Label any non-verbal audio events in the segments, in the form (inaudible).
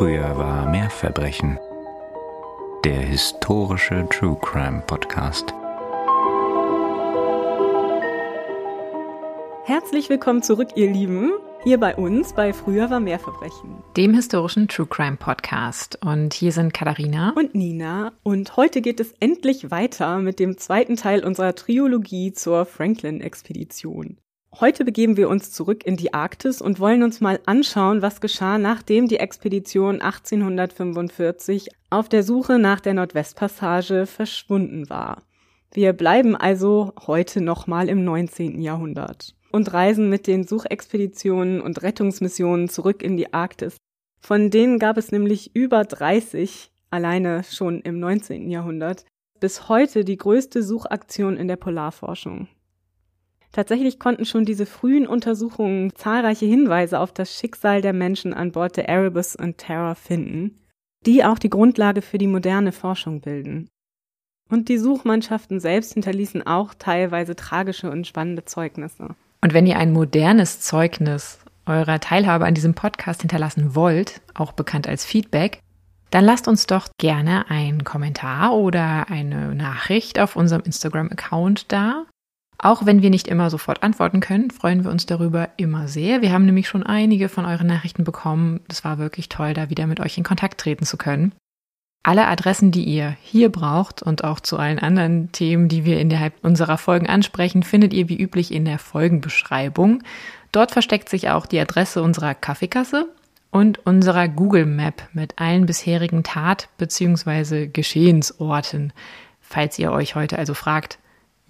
Früher war mehr Verbrechen. Der historische True Crime Podcast. Herzlich willkommen zurück, ihr Lieben. Hier bei uns bei Früher war mehr Verbrechen. Dem historischen True Crime Podcast. Und hier sind Katharina und Nina. Und heute geht es endlich weiter mit dem zweiten Teil unserer Triologie zur Franklin-Expedition. Heute begeben wir uns zurück in die Arktis und wollen uns mal anschauen, was geschah, nachdem die Expedition 1845 auf der Suche nach der Nordwestpassage verschwunden war. Wir bleiben also heute nochmal im 19. Jahrhundert und reisen mit den Suchexpeditionen und Rettungsmissionen zurück in die Arktis. Von denen gab es nämlich über 30 alleine schon im 19. Jahrhundert. Bis heute die größte Suchaktion in der Polarforschung. Tatsächlich konnten schon diese frühen Untersuchungen zahlreiche Hinweise auf das Schicksal der Menschen an Bord der Erebus und Terror finden, die auch die Grundlage für die moderne Forschung bilden. Und die Suchmannschaften selbst hinterließen auch teilweise tragische und spannende Zeugnisse. Und wenn ihr ein modernes Zeugnis eurer Teilhabe an diesem Podcast hinterlassen wollt, auch bekannt als Feedback, dann lasst uns doch gerne einen Kommentar oder eine Nachricht auf unserem Instagram-Account da. Auch wenn wir nicht immer sofort antworten können, freuen wir uns darüber immer sehr. Wir haben nämlich schon einige von euren Nachrichten bekommen. Es war wirklich toll, da wieder mit euch in Kontakt treten zu können. Alle Adressen, die ihr hier braucht und auch zu allen anderen Themen, die wir innerhalb unserer Folgen ansprechen, findet ihr wie üblich in der Folgenbeschreibung. Dort versteckt sich auch die Adresse unserer Kaffeekasse und unserer Google Map mit allen bisherigen Tat- bzw. Geschehensorten. Falls ihr euch heute also fragt,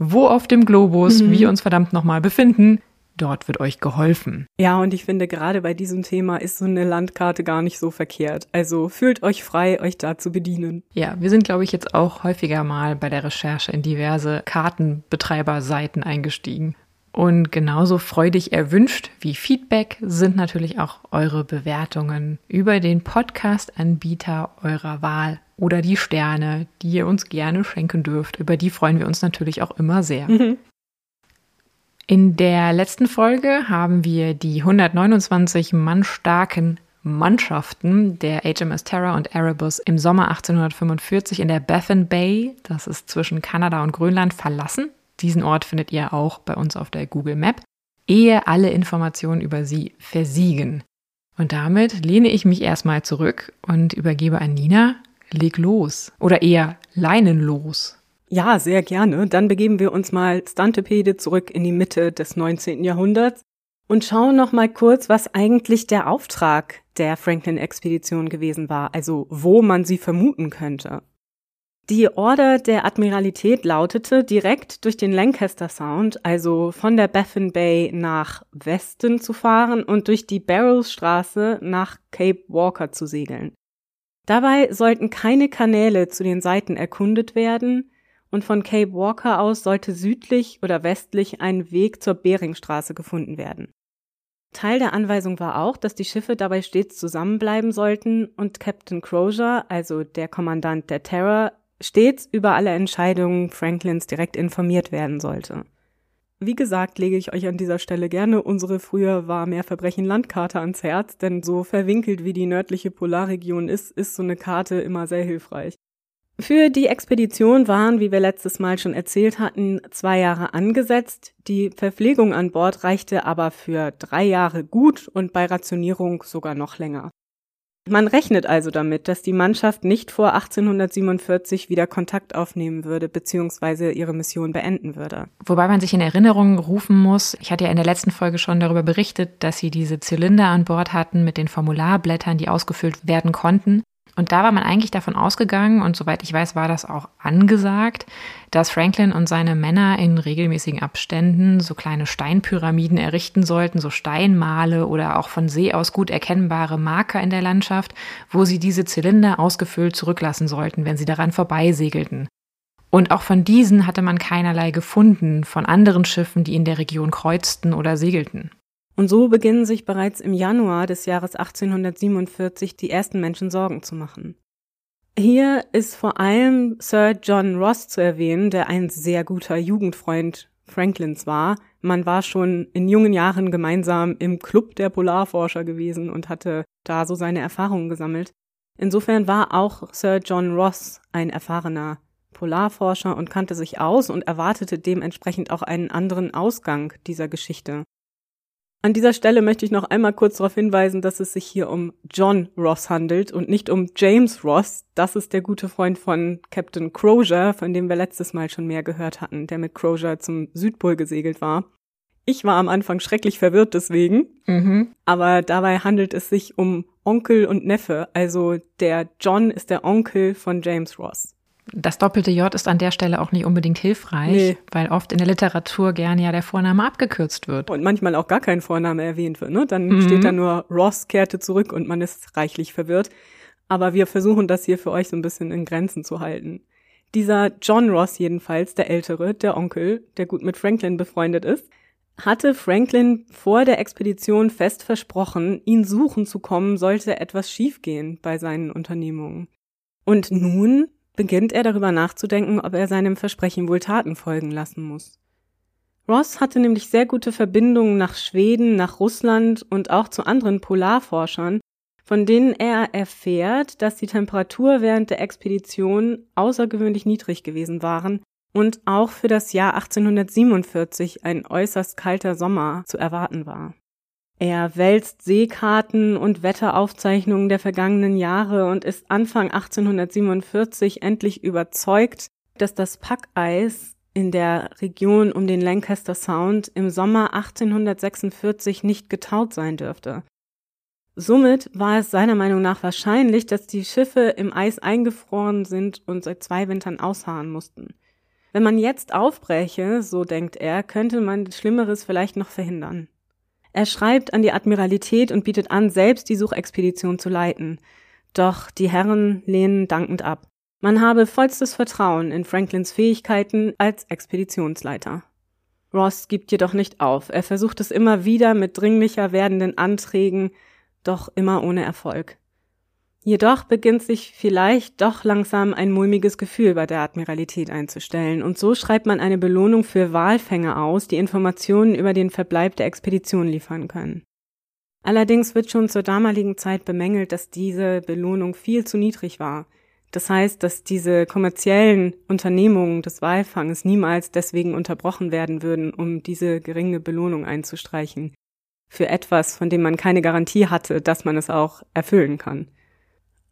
wo auf dem Globus mhm. wir uns verdammt nochmal befinden. Dort wird euch geholfen. Ja, und ich finde, gerade bei diesem Thema ist so eine Landkarte gar nicht so verkehrt. Also fühlt euch frei, euch da zu bedienen. Ja, wir sind, glaube ich, jetzt auch häufiger mal bei der Recherche in diverse Kartenbetreiberseiten eingestiegen. Und genauso freudig erwünscht wie Feedback sind natürlich auch eure Bewertungen über den Podcast-Anbieter eurer Wahl oder die Sterne, die ihr uns gerne schenken dürft. Über die freuen wir uns natürlich auch immer sehr. Mhm. In der letzten Folge haben wir die 129 Mann starken Mannschaften der HMS Terror und Erebus im Sommer 1845 in der Baffin Bay, das ist zwischen Kanada und Grönland, verlassen. Diesen Ort findet ihr auch bei uns auf der Google Map, ehe alle Informationen über sie versiegen. Und damit lehne ich mich erstmal zurück und übergebe an Nina, leg los. Oder eher leinenlos. Ja, sehr gerne. Dann begeben wir uns mal Stantepede zurück in die Mitte des 19. Jahrhunderts und schauen noch mal kurz, was eigentlich der Auftrag der Franklin-Expedition gewesen war, also wo man sie vermuten könnte. Die Order der Admiralität lautete, direkt durch den Lancaster Sound, also von der Baffin Bay nach Westen zu fahren und durch die Barrows Straße nach Cape Walker zu segeln. Dabei sollten keine Kanäle zu den Seiten erkundet werden und von Cape Walker aus sollte südlich oder westlich ein Weg zur Beringstraße gefunden werden. Teil der Anweisung war auch, dass die Schiffe dabei stets zusammenbleiben sollten und Captain Crozier, also der Kommandant der Terror, stets über alle Entscheidungen Franklins direkt informiert werden sollte. Wie gesagt, lege ich euch an dieser Stelle gerne unsere früher war mehr Verbrechen Landkarte ans Herz, denn so verwinkelt wie die nördliche Polarregion ist, ist so eine Karte immer sehr hilfreich. Für die Expedition waren, wie wir letztes Mal schon erzählt hatten, zwei Jahre angesetzt. Die Verpflegung an Bord reichte aber für drei Jahre gut und bei Rationierung sogar noch länger. Man rechnet also damit, dass die Mannschaft nicht vor 1847 wieder Kontakt aufnehmen würde bzw. ihre Mission beenden würde. Wobei man sich in Erinnerung rufen muss, ich hatte ja in der letzten Folge schon darüber berichtet, dass sie diese Zylinder an Bord hatten mit den Formularblättern, die ausgefüllt werden konnten. Und da war man eigentlich davon ausgegangen, und soweit ich weiß, war das auch angesagt, dass Franklin und seine Männer in regelmäßigen Abständen so kleine Steinpyramiden errichten sollten, so Steinmale oder auch von See aus gut erkennbare Marker in der Landschaft, wo sie diese Zylinder ausgefüllt zurücklassen sollten, wenn sie daran vorbeisegelten. Und auch von diesen hatte man keinerlei gefunden von anderen Schiffen, die in der Region kreuzten oder segelten. Und so beginnen sich bereits im Januar des Jahres 1847 die ersten Menschen Sorgen zu machen. Hier ist vor allem Sir John Ross zu erwähnen, der ein sehr guter Jugendfreund Franklins war. Man war schon in jungen Jahren gemeinsam im Club der Polarforscher gewesen und hatte da so seine Erfahrungen gesammelt. Insofern war auch Sir John Ross ein erfahrener Polarforscher und kannte sich aus und erwartete dementsprechend auch einen anderen Ausgang dieser Geschichte. An dieser Stelle möchte ich noch einmal kurz darauf hinweisen, dass es sich hier um John Ross handelt und nicht um James Ross. Das ist der gute Freund von Captain Crozier, von dem wir letztes Mal schon mehr gehört hatten, der mit Crozier zum Südpol gesegelt war. Ich war am Anfang schrecklich verwirrt deswegen, mhm. aber dabei handelt es sich um Onkel und Neffe. Also der John ist der Onkel von James Ross. Das doppelte J ist an der Stelle auch nicht unbedingt hilfreich, nee. weil oft in der Literatur gerne ja der Vorname abgekürzt wird. Und manchmal auch gar kein Vorname erwähnt wird. Ne? Dann mhm. steht da nur Ross kehrte zurück und man ist reichlich verwirrt. Aber wir versuchen das hier für euch so ein bisschen in Grenzen zu halten. Dieser John Ross jedenfalls, der Ältere, der Onkel, der gut mit Franklin befreundet ist, hatte Franklin vor der Expedition fest versprochen, ihn suchen zu kommen, sollte etwas schiefgehen bei seinen Unternehmungen. Und nun beginnt er darüber nachzudenken, ob er seinem Versprechen wohl Taten folgen lassen muss. Ross hatte nämlich sehr gute Verbindungen nach Schweden, nach Russland und auch zu anderen Polarforschern, von denen er erfährt, dass die Temperatur während der Expedition außergewöhnlich niedrig gewesen waren und auch für das Jahr 1847 ein äußerst kalter Sommer zu erwarten war. Er wälzt Seekarten und Wetteraufzeichnungen der vergangenen Jahre und ist Anfang 1847 endlich überzeugt, dass das Packeis in der Region um den Lancaster Sound im Sommer 1846 nicht getaut sein dürfte. Somit war es seiner Meinung nach wahrscheinlich, dass die Schiffe im Eis eingefroren sind und seit zwei Wintern ausharren mussten. Wenn man jetzt aufbreche, so denkt er, könnte man Schlimmeres vielleicht noch verhindern. Er schreibt an die Admiralität und bietet an, selbst die Suchexpedition zu leiten. Doch die Herren lehnen dankend ab. Man habe vollstes Vertrauen in Franklins Fähigkeiten als Expeditionsleiter. Ross gibt jedoch nicht auf. Er versucht es immer wieder mit dringlicher werdenden Anträgen, doch immer ohne Erfolg. Jedoch beginnt sich vielleicht doch langsam ein mulmiges Gefühl bei der Admiralität einzustellen, und so schreibt man eine Belohnung für Walfänger aus, die Informationen über den Verbleib der Expedition liefern können. Allerdings wird schon zur damaligen Zeit bemängelt, dass diese Belohnung viel zu niedrig war. Das heißt, dass diese kommerziellen Unternehmungen des Walfanges niemals deswegen unterbrochen werden würden, um diese geringe Belohnung einzustreichen. Für etwas, von dem man keine Garantie hatte, dass man es auch erfüllen kann.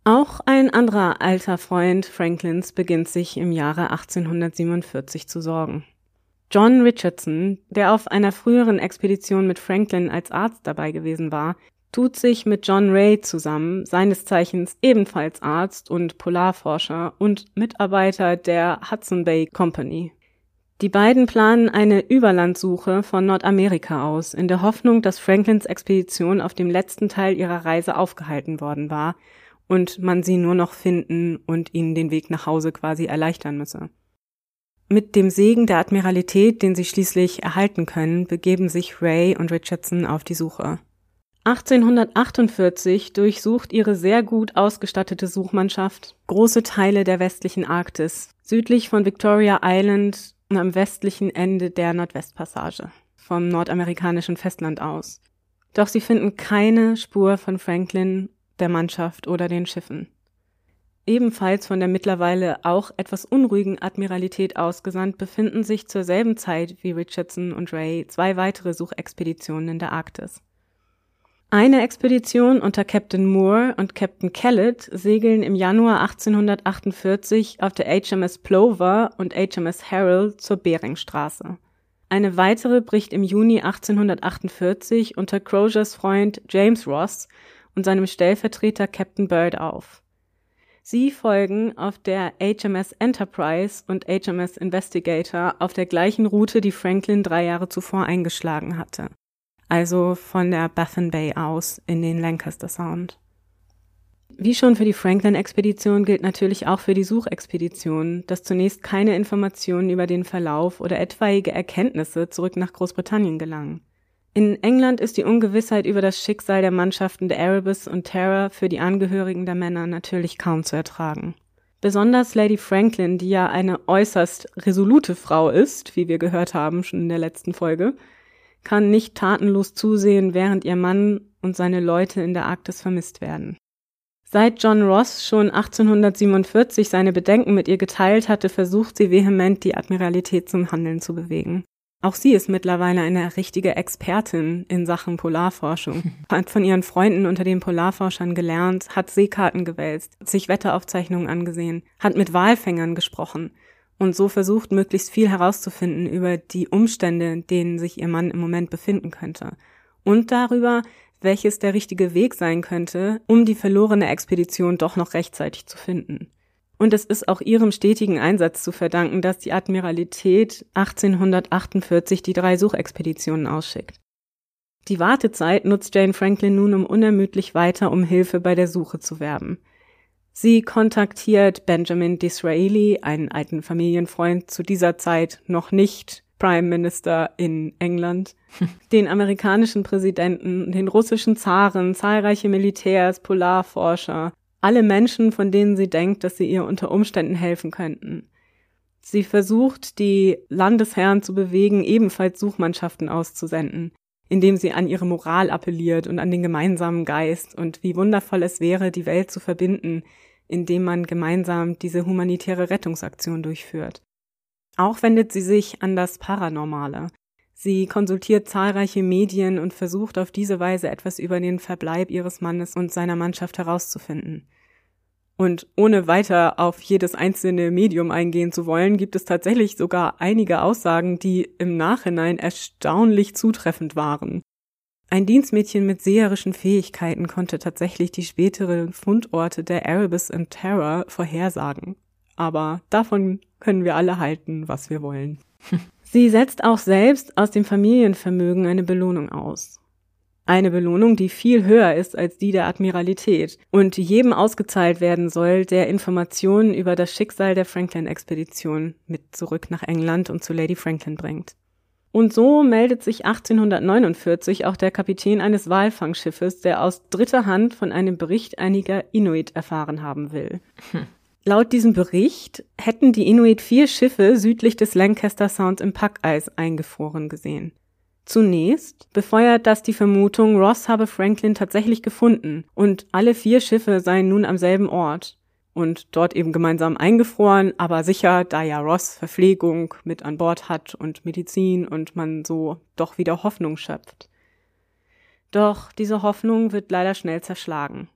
Auch ein anderer alter Freund Franklins beginnt sich im Jahre 1847 zu sorgen. John Richardson, der auf einer früheren Expedition mit Franklin als Arzt dabei gewesen war, tut sich mit John Ray zusammen, seines Zeichens ebenfalls Arzt und Polarforscher und Mitarbeiter der Hudson Bay Company. Die beiden planen eine Überlandsuche von Nordamerika aus, in der Hoffnung, dass Franklins Expedition auf dem letzten Teil ihrer Reise aufgehalten worden war und man sie nur noch finden und ihnen den Weg nach Hause quasi erleichtern müsse. Mit dem Segen der Admiralität, den sie schließlich erhalten können, begeben sich Ray und Richardson auf die Suche. 1848 durchsucht ihre sehr gut ausgestattete Suchmannschaft große Teile der westlichen Arktis, südlich von Victoria Island und am westlichen Ende der Nordwestpassage, vom nordamerikanischen Festland aus. Doch sie finden keine Spur von Franklin der Mannschaft oder den Schiffen. Ebenfalls von der mittlerweile auch etwas unruhigen Admiralität ausgesandt befinden sich zur selben Zeit wie Richardson und Ray zwei weitere Suchexpeditionen in der Arktis. Eine Expedition unter Captain Moore und Captain Kellett segeln im Januar 1848 auf der HMS Plover und HMS Herald zur Beringstraße. Eine weitere bricht im Juni 1848 unter Croziers Freund James Ross und seinem Stellvertreter Captain Bird auf. Sie folgen auf der HMS Enterprise und HMS Investigator auf der gleichen Route, die Franklin drei Jahre zuvor eingeschlagen hatte. Also von der Baffin Bay aus in den Lancaster Sound. Wie schon für die Franklin-Expedition gilt natürlich auch für die Suchexpedition, dass zunächst keine Informationen über den Verlauf oder etwaige Erkenntnisse zurück nach Großbritannien gelangen. In England ist die Ungewissheit über das Schicksal der Mannschaften der Erebus und Terror für die Angehörigen der Männer natürlich kaum zu ertragen. Besonders Lady Franklin, die ja eine äußerst resolute Frau ist, wie wir gehört haben schon in der letzten Folge, kann nicht tatenlos zusehen, während ihr Mann und seine Leute in der Arktis vermisst werden. Seit John Ross schon 1847 seine Bedenken mit ihr geteilt hatte, versucht sie vehement, die Admiralität zum Handeln zu bewegen. Auch sie ist mittlerweile eine richtige Expertin in Sachen Polarforschung, (laughs) hat von ihren Freunden unter den Polarforschern gelernt, hat Seekarten gewälzt, sich Wetteraufzeichnungen angesehen, hat mit Walfängern gesprochen und so versucht, möglichst viel herauszufinden über die Umstände, in denen sich ihr Mann im Moment befinden könnte und darüber, welches der richtige Weg sein könnte, um die verlorene Expedition doch noch rechtzeitig zu finden. Und es ist auch ihrem stetigen Einsatz zu verdanken, dass die Admiralität 1848 die drei Suchexpeditionen ausschickt. Die Wartezeit nutzt Jane Franklin nun, um unermüdlich weiter um Hilfe bei der Suche zu werben. Sie kontaktiert Benjamin Disraeli, einen alten Familienfreund, zu dieser Zeit noch nicht Prime Minister in England, (laughs) den amerikanischen Präsidenten, den russischen Zaren, zahlreiche Militärs, Polarforscher, alle Menschen, von denen sie denkt, dass sie ihr unter Umständen helfen könnten. Sie versucht, die Landesherren zu bewegen, ebenfalls Suchmannschaften auszusenden, indem sie an ihre Moral appelliert und an den gemeinsamen Geist und wie wundervoll es wäre, die Welt zu verbinden, indem man gemeinsam diese humanitäre Rettungsaktion durchführt. Auch wendet sie sich an das Paranormale. Sie konsultiert zahlreiche Medien und versucht auf diese Weise etwas über den Verbleib ihres Mannes und seiner Mannschaft herauszufinden. Und ohne weiter auf jedes einzelne Medium eingehen zu wollen, gibt es tatsächlich sogar einige Aussagen, die im Nachhinein erstaunlich zutreffend waren. Ein Dienstmädchen mit seherischen Fähigkeiten konnte tatsächlich die späteren Fundorte der Erebus and Terror vorhersagen. Aber davon können wir alle halten, was wir wollen. (laughs) Sie setzt auch selbst aus dem Familienvermögen eine Belohnung aus. Eine Belohnung, die viel höher ist als die der Admiralität und jedem ausgezahlt werden soll, der Informationen über das Schicksal der Franklin-Expedition mit zurück nach England und zu Lady Franklin bringt. Und so meldet sich 1849 auch der Kapitän eines Walfangschiffes, der aus dritter Hand von einem Bericht einiger Inuit erfahren haben will. Hm. Laut diesem Bericht hätten die Inuit vier Schiffe südlich des Lancaster Sounds im Packeis eingefroren gesehen. Zunächst befeuert das die Vermutung, Ross habe Franklin tatsächlich gefunden und alle vier Schiffe seien nun am selben Ort und dort eben gemeinsam eingefroren, aber sicher, da ja Ross Verpflegung mit an Bord hat und Medizin und man so doch wieder Hoffnung schöpft. Doch diese Hoffnung wird leider schnell zerschlagen.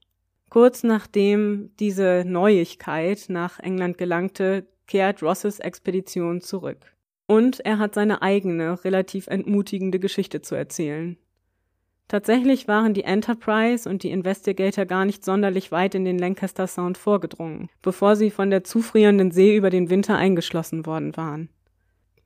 Kurz nachdem diese Neuigkeit nach England gelangte, kehrt Rosses Expedition zurück. Und er hat seine eigene, relativ entmutigende Geschichte zu erzählen. Tatsächlich waren die Enterprise und die Investigator gar nicht sonderlich weit in den Lancaster Sound vorgedrungen, bevor sie von der zufrierenden See über den Winter eingeschlossen worden waren.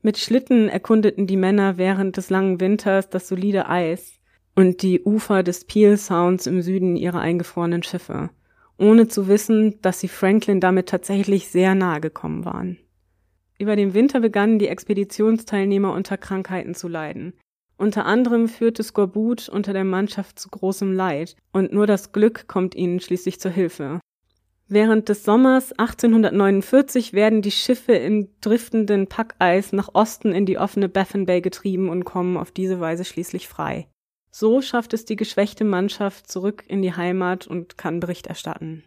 Mit Schlitten erkundeten die Männer während des langen Winters das solide Eis, und die Ufer des Peel Sounds im Süden ihrer eingefrorenen Schiffe, ohne zu wissen, dass sie Franklin damit tatsächlich sehr nahe gekommen waren. Über den Winter begannen die Expeditionsteilnehmer unter Krankheiten zu leiden. Unter anderem führte Skorbut unter der Mannschaft zu großem Leid, und nur das Glück kommt ihnen schließlich zur Hilfe. Während des Sommers 1849 werden die Schiffe in driftenden Packeis nach Osten in die offene Baffin Bay getrieben und kommen auf diese Weise schließlich frei. So schafft es die geschwächte Mannschaft zurück in die Heimat und kann Bericht erstatten.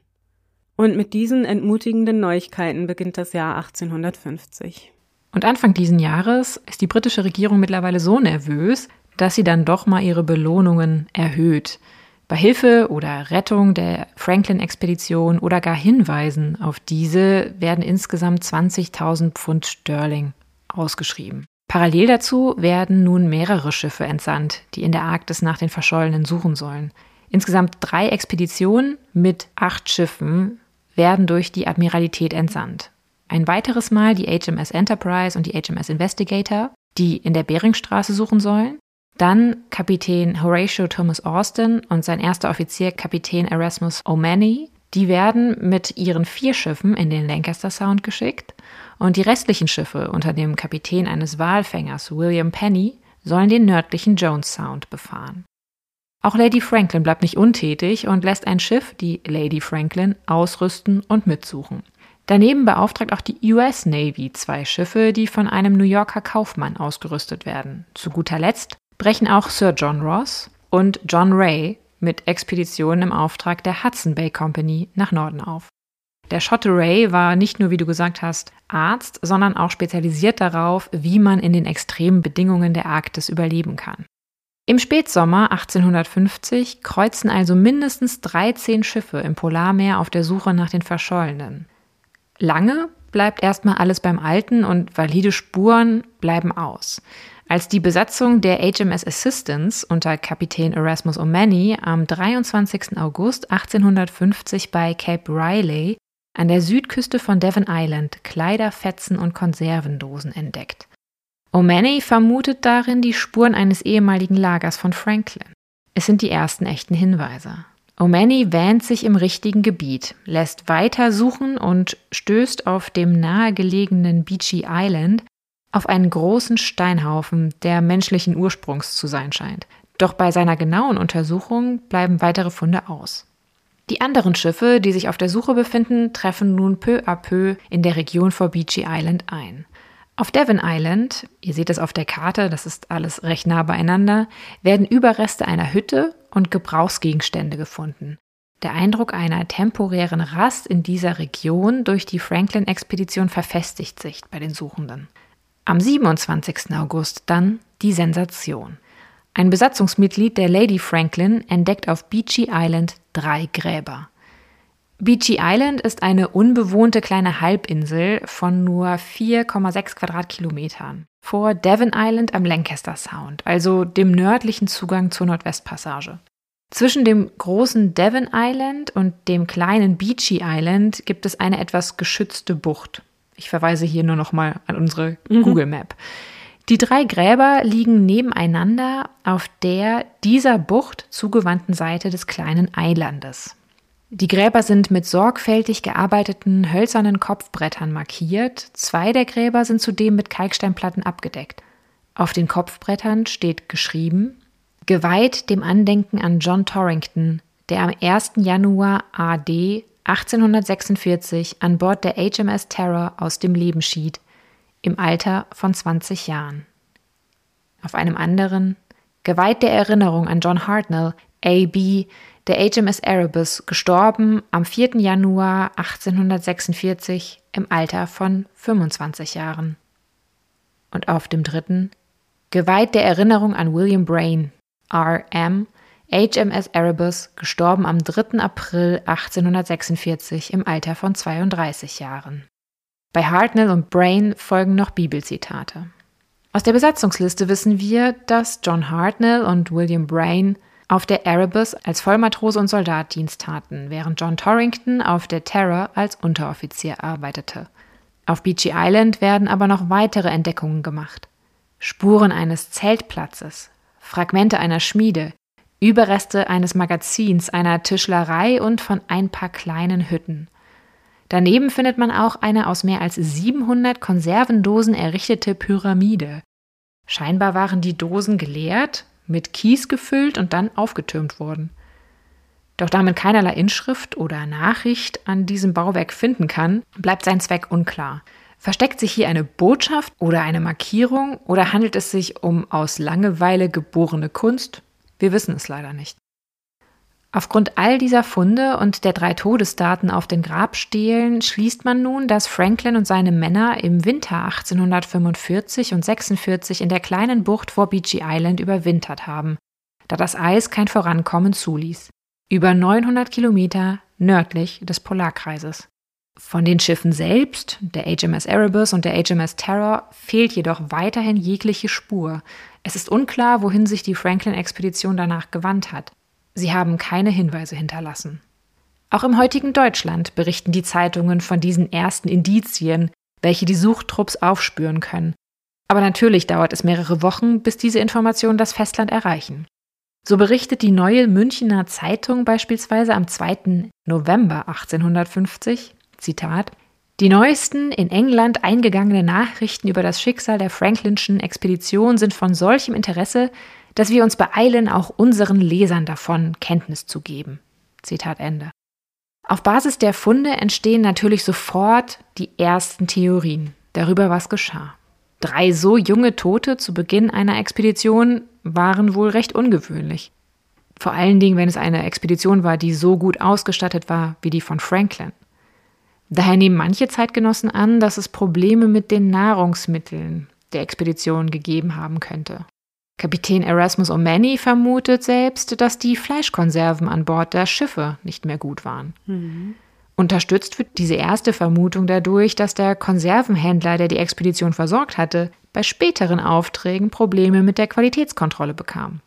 Und mit diesen entmutigenden Neuigkeiten beginnt das Jahr 1850. Und Anfang diesen Jahres ist die britische Regierung mittlerweile so nervös, dass sie dann doch mal ihre Belohnungen erhöht. Bei Hilfe oder Rettung der Franklin-Expedition oder gar Hinweisen auf diese werden insgesamt 20.000 Pfund Sterling ausgeschrieben. Parallel dazu werden nun mehrere Schiffe entsandt, die in der Arktis nach den Verschollenen suchen sollen. Insgesamt drei Expeditionen mit acht Schiffen werden durch die Admiralität entsandt. Ein weiteres Mal die HMS Enterprise und die HMS Investigator, die in der Beringstraße suchen sollen. Dann Kapitän Horatio Thomas Austin und sein erster Offizier Kapitän Erasmus O'Many. Die werden mit ihren vier Schiffen in den Lancaster Sound geschickt und die restlichen Schiffe unter dem Kapitän eines Walfängers William Penny sollen den nördlichen Jones Sound befahren. Auch Lady Franklin bleibt nicht untätig und lässt ein Schiff, die Lady Franklin, ausrüsten und mitsuchen. Daneben beauftragt auch die US Navy zwei Schiffe, die von einem New Yorker Kaufmann ausgerüstet werden. Zu guter Letzt brechen auch Sir John Ross und John Ray mit Expeditionen im Auftrag der Hudson Bay Company nach Norden auf. Der Schotte Ray war nicht nur, wie du gesagt hast, Arzt, sondern auch spezialisiert darauf, wie man in den extremen Bedingungen der Arktis überleben kann. Im Spätsommer 1850 kreuzen also mindestens 13 Schiffe im Polarmeer auf der Suche nach den Verschollenen. Lange bleibt erstmal alles beim Alten und valide Spuren bleiben aus. Als die Besatzung der HMS Assistance unter Kapitän Erasmus O'Many am 23. August 1850 bei Cape Riley an der Südküste von Devon Island Kleider, Fetzen und Konservendosen entdeckt. O'Many vermutet darin die Spuren eines ehemaligen Lagers von Franklin. Es sind die ersten echten Hinweise. O'Many wähnt sich im richtigen Gebiet, lässt weiter suchen und stößt auf dem nahegelegenen Beachy Island auf einen großen Steinhaufen, der menschlichen Ursprungs zu sein scheint. Doch bei seiner genauen Untersuchung bleiben weitere Funde aus. Die anderen Schiffe, die sich auf der Suche befinden, treffen nun peu à peu in der Region vor Beachy Island ein. Auf Devon Island, ihr seht es auf der Karte, das ist alles recht nah beieinander, werden Überreste einer Hütte und Gebrauchsgegenstände gefunden. Der Eindruck einer temporären Rast in dieser Region durch die Franklin-Expedition verfestigt sich bei den Suchenden. Am 27. August dann die Sensation. Ein Besatzungsmitglied der Lady Franklin entdeckt auf Beachy Island drei Gräber. Beachy Island ist eine unbewohnte kleine Halbinsel von nur 4,6 Quadratkilometern vor Devon Island am Lancaster Sound, also dem nördlichen Zugang zur Nordwestpassage. Zwischen dem großen Devon Island und dem kleinen Beachy Island gibt es eine etwas geschützte Bucht. Ich verweise hier nur noch mal an unsere mhm. Google Map. Die drei Gräber liegen nebeneinander auf der dieser Bucht zugewandten Seite des kleinen Eilandes. Die Gräber sind mit sorgfältig gearbeiteten hölzernen Kopfbrettern markiert. Zwei der Gräber sind zudem mit Kalksteinplatten abgedeckt. Auf den Kopfbrettern steht geschrieben Geweiht dem Andenken an John Torrington, der am 1. Januar AD 1846 an Bord der HMS Terror aus dem Leben schied, im Alter von 20 Jahren. Auf einem anderen geweiht der Erinnerung an John Hartnell, AB, der HMS Erebus, gestorben am 4. Januar 1846 im Alter von 25 Jahren. Und auf dem dritten geweiht der Erinnerung an William Brain, RM, HMS Erebus, gestorben am 3. April 1846 im Alter von 32 Jahren. Bei Hartnell und Brain folgen noch Bibelzitate. Aus der Besatzungsliste wissen wir, dass John Hartnell und William Brain auf der Erebus als Vollmatrose und Soldat Dienst taten, während John Torrington auf der Terror als Unteroffizier arbeitete. Auf Beachy Island werden aber noch weitere Entdeckungen gemacht. Spuren eines Zeltplatzes, Fragmente einer Schmiede, Überreste eines Magazins, einer Tischlerei und von ein paar kleinen Hütten. Daneben findet man auch eine aus mehr als 700 Konservendosen errichtete Pyramide. Scheinbar waren die Dosen geleert, mit Kies gefüllt und dann aufgetürmt worden. Doch da man keinerlei Inschrift oder Nachricht an diesem Bauwerk finden kann, bleibt sein Zweck unklar. Versteckt sich hier eine Botschaft oder eine Markierung oder handelt es sich um aus Langeweile geborene Kunst? Wir wissen es leider nicht. Aufgrund all dieser Funde und der drei Todesdaten auf den Grabstelen schließt man nun, dass Franklin und seine Männer im Winter 1845 und 46 in der kleinen Bucht vor Beachy Island überwintert haben, da das Eis kein Vorankommen zuließ. Über 900 Kilometer nördlich des Polarkreises. Von den Schiffen selbst, der HMS Erebus und der HMS Terror, fehlt jedoch weiterhin jegliche Spur. Es ist unklar, wohin sich die Franklin-Expedition danach gewandt hat. Sie haben keine Hinweise hinterlassen. Auch im heutigen Deutschland berichten die Zeitungen von diesen ersten Indizien, welche die Suchtrupps aufspüren können. Aber natürlich dauert es mehrere Wochen, bis diese Informationen das Festland erreichen. So berichtet die neue Münchner Zeitung beispielsweise am 2. November 1850, Zitat, die neuesten in England eingegangenen Nachrichten über das Schicksal der Franklinschen Expedition sind von solchem Interesse, dass wir uns beeilen, auch unseren Lesern davon Kenntnis zu geben. Zitat Ende. Auf Basis der Funde entstehen natürlich sofort die ersten Theorien darüber, was geschah. Drei so junge Tote zu Beginn einer Expedition waren wohl recht ungewöhnlich. Vor allen Dingen, wenn es eine Expedition war, die so gut ausgestattet war wie die von Franklin. Daher nehmen manche Zeitgenossen an, dass es Probleme mit den Nahrungsmitteln der Expedition gegeben haben könnte. Kapitän Erasmus O'Many vermutet selbst, dass die Fleischkonserven an Bord der Schiffe nicht mehr gut waren. Mhm. Unterstützt wird diese erste Vermutung dadurch, dass der Konservenhändler, der die Expedition versorgt hatte, bei späteren Aufträgen Probleme mit der Qualitätskontrolle bekam.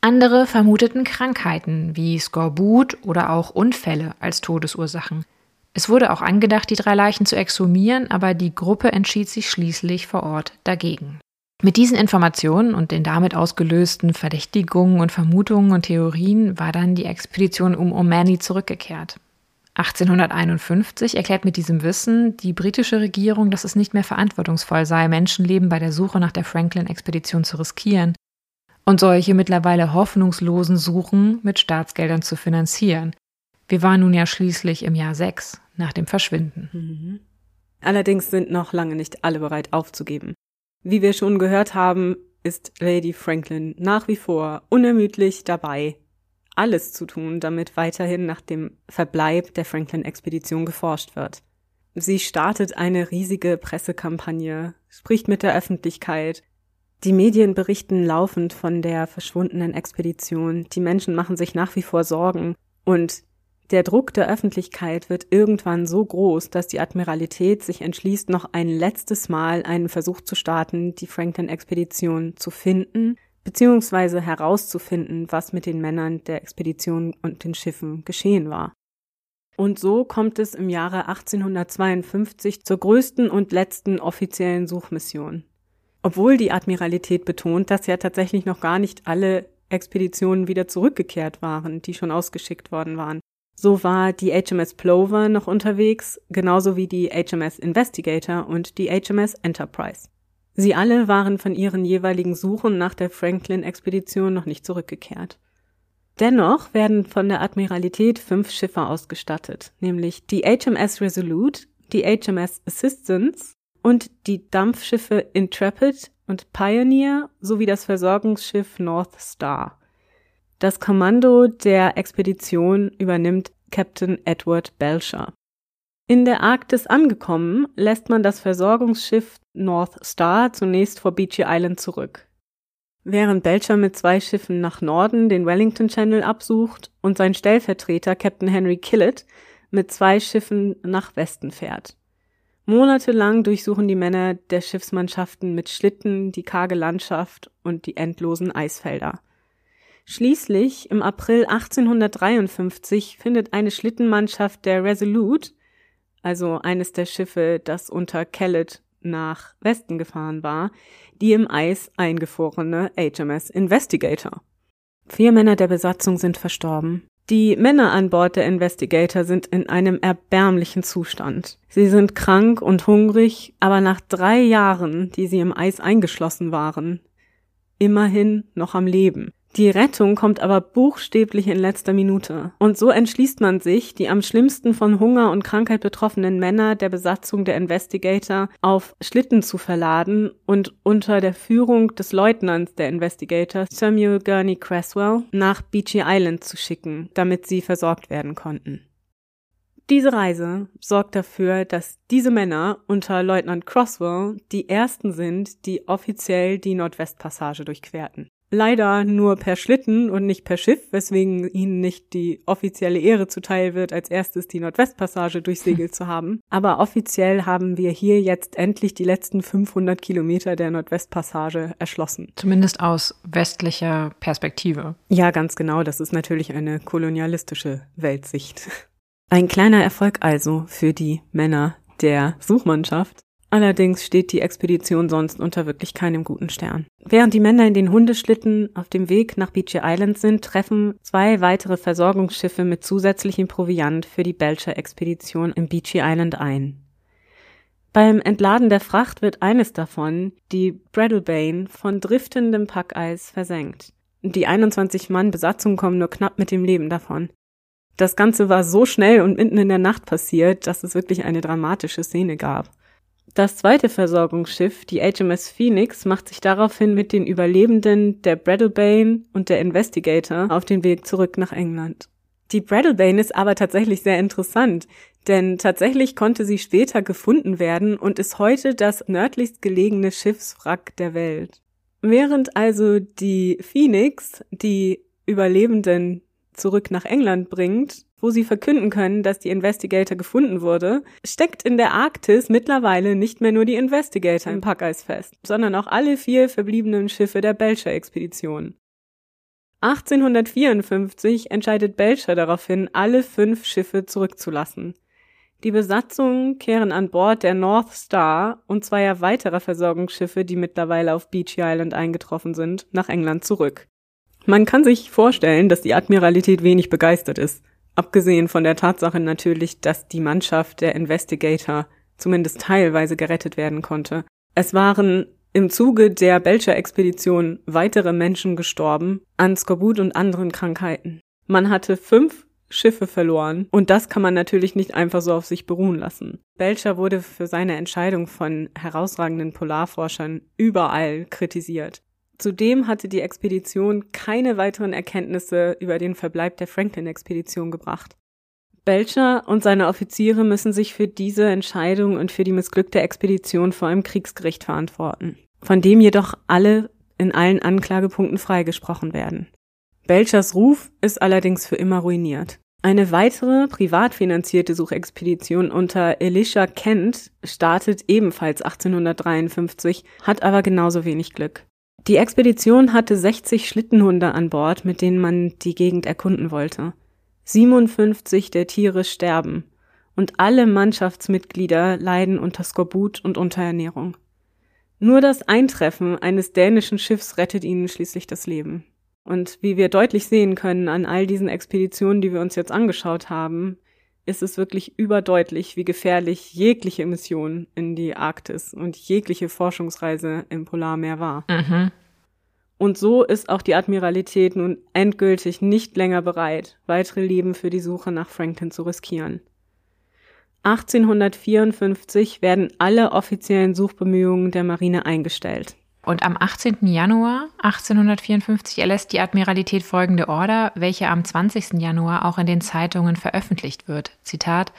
Andere vermuteten Krankheiten wie Skorbut oder auch Unfälle als Todesursachen. Es wurde auch angedacht, die drei Leichen zu exhumieren, aber die Gruppe entschied sich schließlich vor Ort dagegen. Mit diesen Informationen und den damit ausgelösten Verdächtigungen und Vermutungen und Theorien war dann die Expedition um Omani zurückgekehrt. 1851 erklärt mit diesem Wissen die britische Regierung, dass es nicht mehr verantwortungsvoll sei, Menschenleben bei der Suche nach der Franklin-Expedition zu riskieren und solche mittlerweile hoffnungslosen Suchen mit Staatsgeldern zu finanzieren. Wir waren nun ja schließlich im Jahr 6 nach dem Verschwinden. Mhm. Allerdings sind noch lange nicht alle bereit aufzugeben. Wie wir schon gehört haben, ist Lady Franklin nach wie vor unermüdlich dabei, alles zu tun, damit weiterhin nach dem Verbleib der Franklin-Expedition geforscht wird. Sie startet eine riesige Pressekampagne, spricht mit der Öffentlichkeit. Die Medien berichten laufend von der verschwundenen Expedition. Die Menschen machen sich nach wie vor Sorgen. Und der Druck der Öffentlichkeit wird irgendwann so groß, dass die Admiralität sich entschließt, noch ein letztes Mal einen Versuch zu starten, die Franklin-Expedition zu finden beziehungsweise herauszufinden, was mit den Männern der Expedition und den Schiffen geschehen war. Und so kommt es im Jahre 1852 zur größten und letzten offiziellen Suchmission. Obwohl die Admiralität betont, dass ja tatsächlich noch gar nicht alle Expeditionen wieder zurückgekehrt waren, die schon ausgeschickt worden waren. So war die HMS Plover noch unterwegs, genauso wie die HMS Investigator und die HMS Enterprise. Sie alle waren von ihren jeweiligen Suchen nach der Franklin-Expedition noch nicht zurückgekehrt. Dennoch werden von der Admiralität fünf Schiffe ausgestattet, nämlich die HMS Resolute, die HMS Assistance und die Dampfschiffe Intrepid und Pioneer sowie das Versorgungsschiff North Star. Das Kommando der Expedition übernimmt Captain Edward Belcher. In der Arktis angekommen, lässt man das Versorgungsschiff North Star zunächst vor Beechy Island zurück. Während Belcher mit zwei Schiffen nach Norden den Wellington Channel absucht und sein Stellvertreter Captain Henry Killett mit zwei Schiffen nach Westen fährt. Monatelang durchsuchen die Männer der Schiffsmannschaften mit Schlitten die karge Landschaft und die endlosen Eisfelder. Schließlich im April 1853 findet eine Schlittenmannschaft der Resolute also eines der Schiffe, das unter Kellett nach Westen gefahren war, die im Eis eingefrorene HMS Investigator. Vier Männer der Besatzung sind verstorben. Die Männer an Bord der Investigator sind in einem erbärmlichen Zustand. Sie sind krank und hungrig, aber nach drei Jahren, die sie im Eis eingeschlossen waren, immerhin noch am Leben. Die Rettung kommt aber buchstäblich in letzter Minute. Und so entschließt man sich, die am schlimmsten von Hunger und Krankheit betroffenen Männer der Besatzung der Investigator auf Schlitten zu verladen und unter der Führung des Leutnants der Investigator, Samuel Gurney Cresswell, nach Beechy Island zu schicken, damit sie versorgt werden konnten. Diese Reise sorgt dafür, dass diese Männer unter Leutnant Croswell die ersten sind, die offiziell die Nordwestpassage durchquerten. Leider nur per Schlitten und nicht per Schiff, weswegen ihnen nicht die offizielle Ehre zuteil wird, als erstes die Nordwestpassage durchsegelt zu haben. (laughs) Aber offiziell haben wir hier jetzt endlich die letzten 500 Kilometer der Nordwestpassage erschlossen. Zumindest aus westlicher Perspektive. Ja, ganz genau. Das ist natürlich eine kolonialistische Weltsicht. Ein kleiner Erfolg also für die Männer der Suchmannschaft. Allerdings steht die Expedition sonst unter wirklich keinem guten Stern. Während die Männer in den Hundeschlitten auf dem Weg nach Beechy Island sind, treffen zwei weitere Versorgungsschiffe mit zusätzlichem Proviant für die Belcher-Expedition im Beechy Island ein. Beim Entladen der Fracht wird eines davon, die Bradlebane, von driftendem Packeis versenkt. Die 21 Mann Besatzung kommen nur knapp mit dem Leben davon. Das Ganze war so schnell und mitten in der Nacht passiert, dass es wirklich eine dramatische Szene gab. Das zweite Versorgungsschiff, die HMS Phoenix, macht sich daraufhin mit den Überlebenden der Brattlebane und der Investigator auf den Weg zurück nach England. Die Brattlebane ist aber tatsächlich sehr interessant, denn tatsächlich konnte sie später gefunden werden und ist heute das nördlichst gelegene Schiffswrack der Welt. Während also die Phoenix die Überlebenden zurück nach England bringt, wo sie verkünden können, dass die Investigator gefunden wurde, steckt in der Arktis mittlerweile nicht mehr nur die Investigator im Packeis fest, sondern auch alle vier verbliebenen Schiffe der Belcher-Expedition. 1854 entscheidet Belcher daraufhin, alle fünf Schiffe zurückzulassen. Die Besatzungen kehren an Bord der North Star und zweier weiterer Versorgungsschiffe, die mittlerweile auf Beechy Island eingetroffen sind, nach England zurück. Man kann sich vorstellen, dass die Admiralität wenig begeistert ist. Abgesehen von der Tatsache natürlich, dass die Mannschaft der Investigator zumindest teilweise gerettet werden konnte. Es waren im Zuge der Belcher-Expedition weitere Menschen gestorben an Skorbut und anderen Krankheiten. Man hatte fünf Schiffe verloren und das kann man natürlich nicht einfach so auf sich beruhen lassen. Belcher wurde für seine Entscheidung von herausragenden Polarforschern überall kritisiert. Zudem hatte die Expedition keine weiteren Erkenntnisse über den Verbleib der Franklin-Expedition gebracht. Belcher und seine Offiziere müssen sich für diese Entscheidung und für die missglückte Expedition vor einem Kriegsgericht verantworten, von dem jedoch alle in allen Anklagepunkten freigesprochen werden. Belchers Ruf ist allerdings für immer ruiniert. Eine weitere privat finanzierte Suchexpedition unter Elisha Kent startet ebenfalls 1853, hat aber genauso wenig Glück. Die Expedition hatte 60 Schlittenhunde an Bord, mit denen man die Gegend erkunden wollte. 57 der Tiere sterben und alle Mannschaftsmitglieder leiden unter Skorbut und Unterernährung. Nur das Eintreffen eines dänischen Schiffs rettet ihnen schließlich das Leben. Und wie wir deutlich sehen können an all diesen Expeditionen, die wir uns jetzt angeschaut haben, ist es wirklich überdeutlich, wie gefährlich jegliche Mission in die Arktis und jegliche Forschungsreise im Polarmeer war. Mhm. Und so ist auch die Admiralität nun endgültig nicht länger bereit, weitere Leben für die Suche nach Franklin zu riskieren. 1854 werden alle offiziellen Suchbemühungen der Marine eingestellt. Und am 18. Januar 1854 erlässt die Admiralität folgende Order, welche am 20. Januar auch in den Zeitungen veröffentlicht wird. Zitat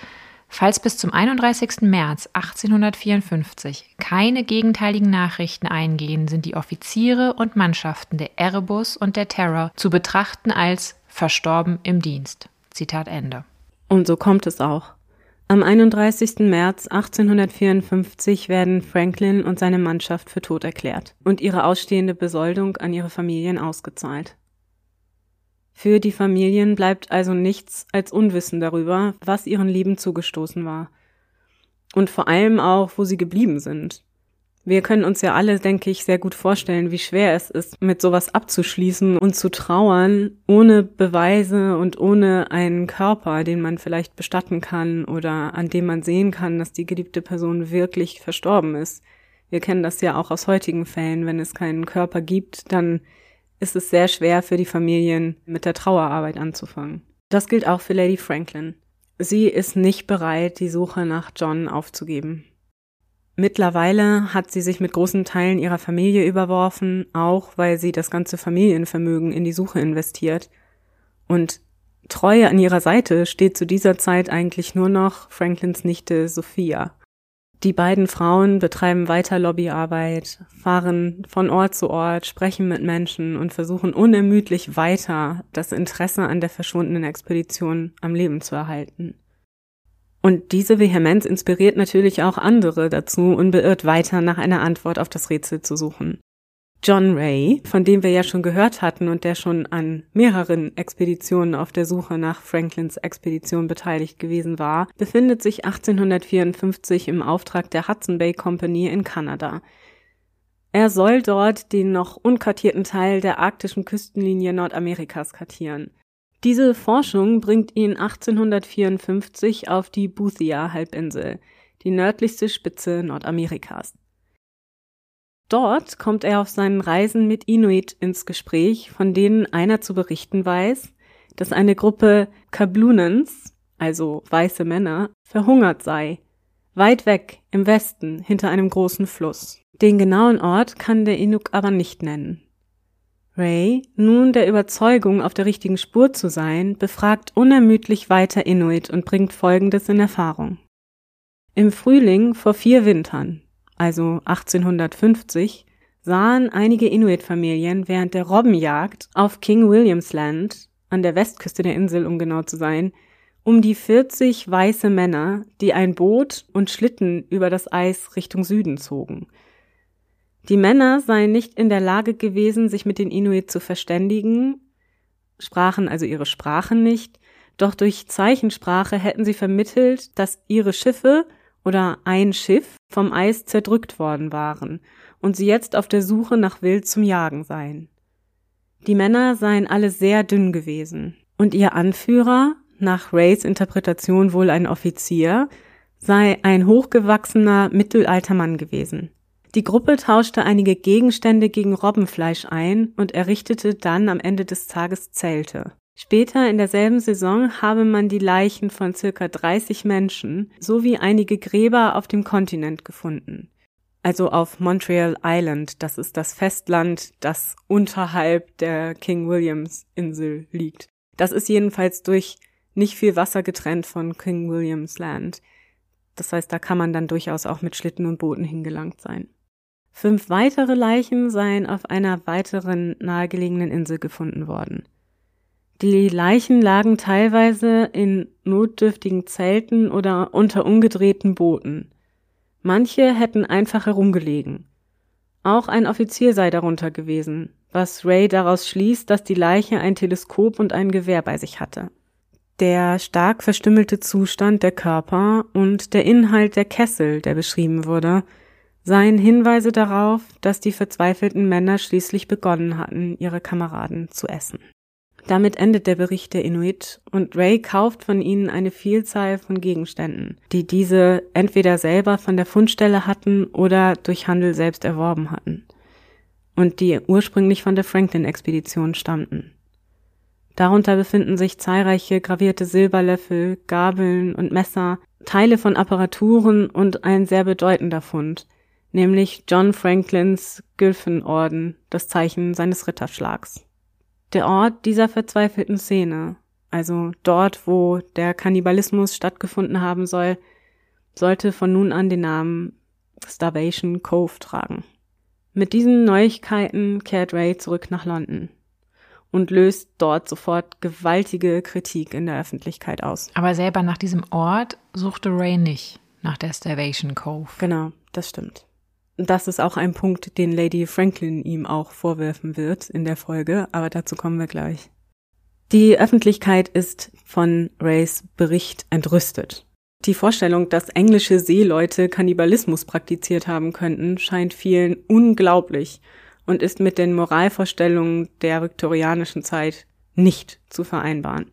Falls bis zum 31. März 1854 keine gegenteiligen Nachrichten eingehen, sind die Offiziere und Mannschaften der Erebus und der Terror zu betrachten als verstorben im Dienst. Zitat Ende. Und so kommt es auch. Am 31. März 1854 werden Franklin und seine Mannschaft für tot erklärt und ihre ausstehende Besoldung an ihre Familien ausgezahlt. Für die Familien bleibt also nichts als Unwissen darüber, was ihren Lieben zugestoßen war. Und vor allem auch, wo sie geblieben sind. Wir können uns ja alle, denke ich, sehr gut vorstellen, wie schwer es ist, mit sowas abzuschließen und zu trauern, ohne Beweise und ohne einen Körper, den man vielleicht bestatten kann oder an dem man sehen kann, dass die geliebte Person wirklich verstorben ist. Wir kennen das ja auch aus heutigen Fällen. Wenn es keinen Körper gibt, dann ist es sehr schwer für die Familien, mit der Trauerarbeit anzufangen. Das gilt auch für Lady Franklin. Sie ist nicht bereit, die Suche nach John aufzugeben. Mittlerweile hat sie sich mit großen Teilen ihrer Familie überworfen, auch weil sie das ganze Familienvermögen in die Suche investiert. Und Treue an ihrer Seite steht zu dieser Zeit eigentlich nur noch Franklins Nichte Sophia. Die beiden Frauen betreiben weiter Lobbyarbeit, fahren von Ort zu Ort, sprechen mit Menschen und versuchen unermüdlich weiter das Interesse an der verschwundenen Expedition am Leben zu erhalten. Und diese Vehemenz inspiriert natürlich auch andere dazu und beirrt weiter nach einer Antwort auf das Rätsel zu suchen. John Ray, von dem wir ja schon gehört hatten und der schon an mehreren Expeditionen auf der Suche nach Franklins Expedition beteiligt gewesen war, befindet sich 1854 im Auftrag der Hudson Bay Company in Kanada. Er soll dort den noch unkartierten Teil der arktischen Küstenlinie Nordamerikas kartieren. Diese Forschung bringt ihn 1854 auf die Boothia-Halbinsel, die nördlichste Spitze Nordamerikas. Dort kommt er auf seinen Reisen mit Inuit ins Gespräch, von denen einer zu berichten weiß, dass eine Gruppe Kablunens, also weiße Männer, verhungert sei, weit weg im Westen hinter einem großen Fluss. Den genauen Ort kann der Inuk aber nicht nennen. Ray, nun der Überzeugung, auf der richtigen Spur zu sein, befragt unermüdlich weiter Inuit und bringt Folgendes in Erfahrung. Im Frühling vor vier Wintern, also 1850, sahen einige Inuit-Familien während der Robbenjagd auf King Williams Land, an der Westküste der Insel, um genau zu sein, um die 40 weiße Männer, die ein Boot und Schlitten über das Eis Richtung Süden zogen – die Männer seien nicht in der Lage gewesen, sich mit den Inuit zu verständigen, sprachen also ihre Sprachen nicht, doch durch Zeichensprache hätten sie vermittelt, dass ihre Schiffe oder ein Schiff vom Eis zerdrückt worden waren und sie jetzt auf der Suche nach Wild zum Jagen seien. Die Männer seien alle sehr dünn gewesen und ihr Anführer, nach Rays Interpretation wohl ein Offizier, sei ein hochgewachsener mittelalter Mann gewesen. Die Gruppe tauschte einige Gegenstände gegen Robbenfleisch ein und errichtete dann am Ende des Tages Zelte. Später in derselben Saison habe man die Leichen von circa 30 Menschen sowie einige Gräber auf dem Kontinent gefunden. Also auf Montreal Island, das ist das Festland, das unterhalb der King Williams Insel liegt. Das ist jedenfalls durch nicht viel Wasser getrennt von King Williams Land. Das heißt, da kann man dann durchaus auch mit Schlitten und Booten hingelangt sein. Fünf weitere Leichen seien auf einer weiteren nahegelegenen Insel gefunden worden. Die Leichen lagen teilweise in notdürftigen Zelten oder unter umgedrehten Booten. Manche hätten einfach herumgelegen. Auch ein Offizier sei darunter gewesen, was Ray daraus schließt, dass die Leiche ein Teleskop und ein Gewehr bei sich hatte. Der stark verstümmelte Zustand der Körper und der Inhalt der Kessel, der beschrieben wurde, seien Hinweise darauf, dass die verzweifelten Männer schließlich begonnen hatten, ihre Kameraden zu essen. Damit endet der Bericht der Inuit und Ray kauft von ihnen eine Vielzahl von Gegenständen, die diese entweder selber von der Fundstelle hatten oder durch Handel selbst erworben hatten und die ursprünglich von der Franklin-Expedition stammten. Darunter befinden sich zahlreiche gravierte Silberlöffel, Gabeln und Messer, Teile von Apparaturen und ein sehr bedeutender Fund, nämlich John Franklins Gylfenorden, das Zeichen seines Ritterschlags. Der Ort dieser verzweifelten Szene, also dort, wo der Kannibalismus stattgefunden haben soll, sollte von nun an den Namen Starvation Cove tragen. Mit diesen Neuigkeiten kehrt Ray zurück nach London und löst dort sofort gewaltige Kritik in der Öffentlichkeit aus. Aber selber nach diesem Ort suchte Ray nicht, nach der Starvation Cove. Genau, das stimmt. Das ist auch ein Punkt, den Lady Franklin ihm auch vorwerfen wird in der Folge, aber dazu kommen wir gleich. Die Öffentlichkeit ist von Rays Bericht entrüstet. Die Vorstellung, dass englische Seeleute Kannibalismus praktiziert haben könnten, scheint vielen unglaublich und ist mit den Moralvorstellungen der viktorianischen Zeit nicht zu vereinbaren.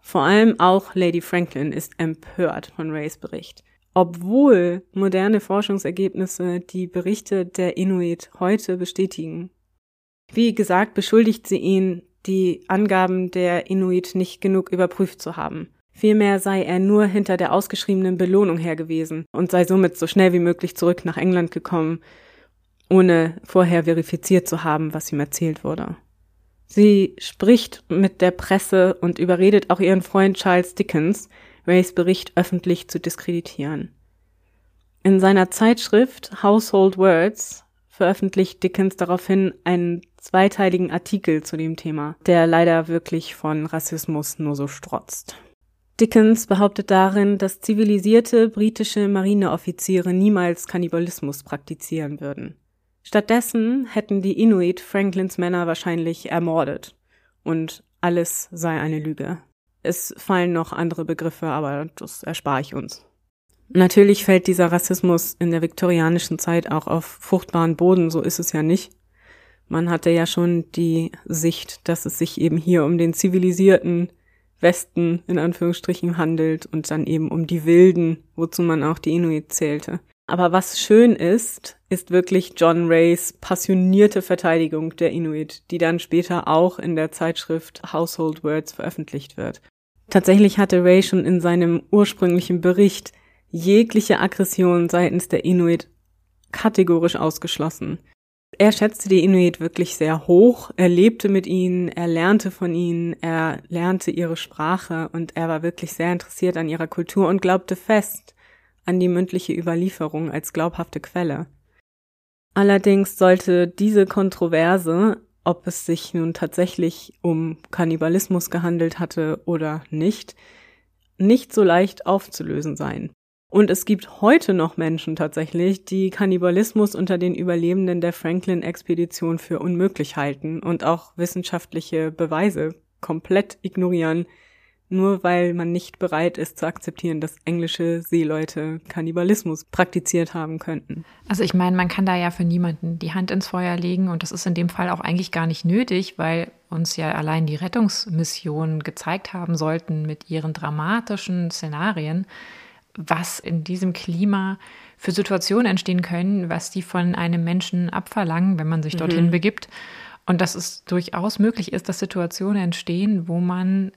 Vor allem auch Lady Franklin ist empört von Rays Bericht obwohl moderne Forschungsergebnisse die Berichte der Inuit heute bestätigen. Wie gesagt, beschuldigt sie ihn, die Angaben der Inuit nicht genug überprüft zu haben. Vielmehr sei er nur hinter der ausgeschriebenen Belohnung her gewesen und sei somit so schnell wie möglich zurück nach England gekommen, ohne vorher verifiziert zu haben, was ihm erzählt wurde. Sie spricht mit der Presse und überredet auch ihren Freund Charles Dickens, Rays Bericht öffentlich zu diskreditieren. In seiner Zeitschrift Household Words veröffentlicht Dickens daraufhin einen zweiteiligen Artikel zu dem Thema, der leider wirklich von Rassismus nur so strotzt. Dickens behauptet darin, dass zivilisierte britische Marineoffiziere niemals Kannibalismus praktizieren würden. Stattdessen hätten die Inuit Franklins Männer wahrscheinlich ermordet. Und alles sei eine Lüge. Es fallen noch andere Begriffe, aber das erspare ich uns. Natürlich fällt dieser Rassismus in der viktorianischen Zeit auch auf fruchtbaren Boden, so ist es ja nicht. Man hatte ja schon die Sicht, dass es sich eben hier um den zivilisierten Westen in Anführungsstrichen handelt und dann eben um die Wilden, wozu man auch die Inuit zählte. Aber was schön ist, ist wirklich John Rays passionierte Verteidigung der Inuit, die dann später auch in der Zeitschrift Household Words veröffentlicht wird. Tatsächlich hatte Ray schon in seinem ursprünglichen Bericht jegliche Aggression seitens der Inuit kategorisch ausgeschlossen. Er schätzte die Inuit wirklich sehr hoch, er lebte mit ihnen, er lernte von ihnen, er lernte ihre Sprache und er war wirklich sehr interessiert an ihrer Kultur und glaubte fest an die mündliche Überlieferung als glaubhafte Quelle. Allerdings sollte diese Kontroverse, ob es sich nun tatsächlich um Kannibalismus gehandelt hatte oder nicht, nicht so leicht aufzulösen sein. Und es gibt heute noch Menschen tatsächlich, die Kannibalismus unter den Überlebenden der Franklin-Expedition für unmöglich halten und auch wissenschaftliche Beweise komplett ignorieren, nur weil man nicht bereit ist zu akzeptieren, dass englische Seeleute Kannibalismus praktiziert haben könnten. Also ich meine, man kann da ja für niemanden die Hand ins Feuer legen und das ist in dem Fall auch eigentlich gar nicht nötig, weil uns ja allein die Rettungsmissionen gezeigt haben sollten mit ihren dramatischen Szenarien, was in diesem Klima für Situationen entstehen können, was die von einem Menschen abverlangen, wenn man sich dorthin mhm. begibt. Und dass es durchaus möglich ist, dass Situationen entstehen, wo man,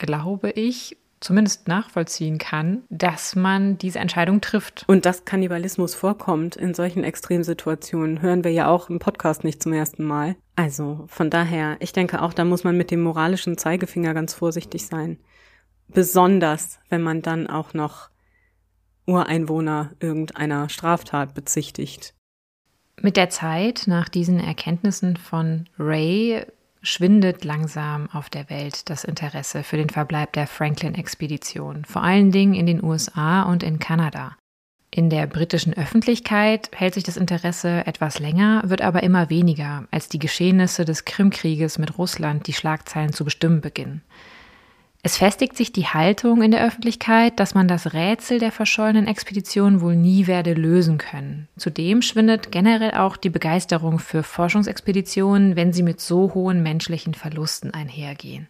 glaube ich, zumindest nachvollziehen kann, dass man diese Entscheidung trifft. Und dass Kannibalismus vorkommt in solchen Extremsituationen, hören wir ja auch im Podcast nicht zum ersten Mal. Also von daher, ich denke auch, da muss man mit dem moralischen Zeigefinger ganz vorsichtig sein. Besonders, wenn man dann auch noch Ureinwohner irgendeiner Straftat bezichtigt. Mit der Zeit, nach diesen Erkenntnissen von Ray, schwindet langsam auf der Welt das Interesse für den Verbleib der Franklin-Expedition, vor allen Dingen in den USA und in Kanada. In der britischen Öffentlichkeit hält sich das Interesse etwas länger, wird aber immer weniger, als die Geschehnisse des Krimkrieges mit Russland die Schlagzeilen zu bestimmen beginnen. Es festigt sich die Haltung in der Öffentlichkeit, dass man das Rätsel der verschollenen Expedition wohl nie werde lösen können. Zudem schwindet generell auch die Begeisterung für Forschungsexpeditionen, wenn sie mit so hohen menschlichen Verlusten einhergehen.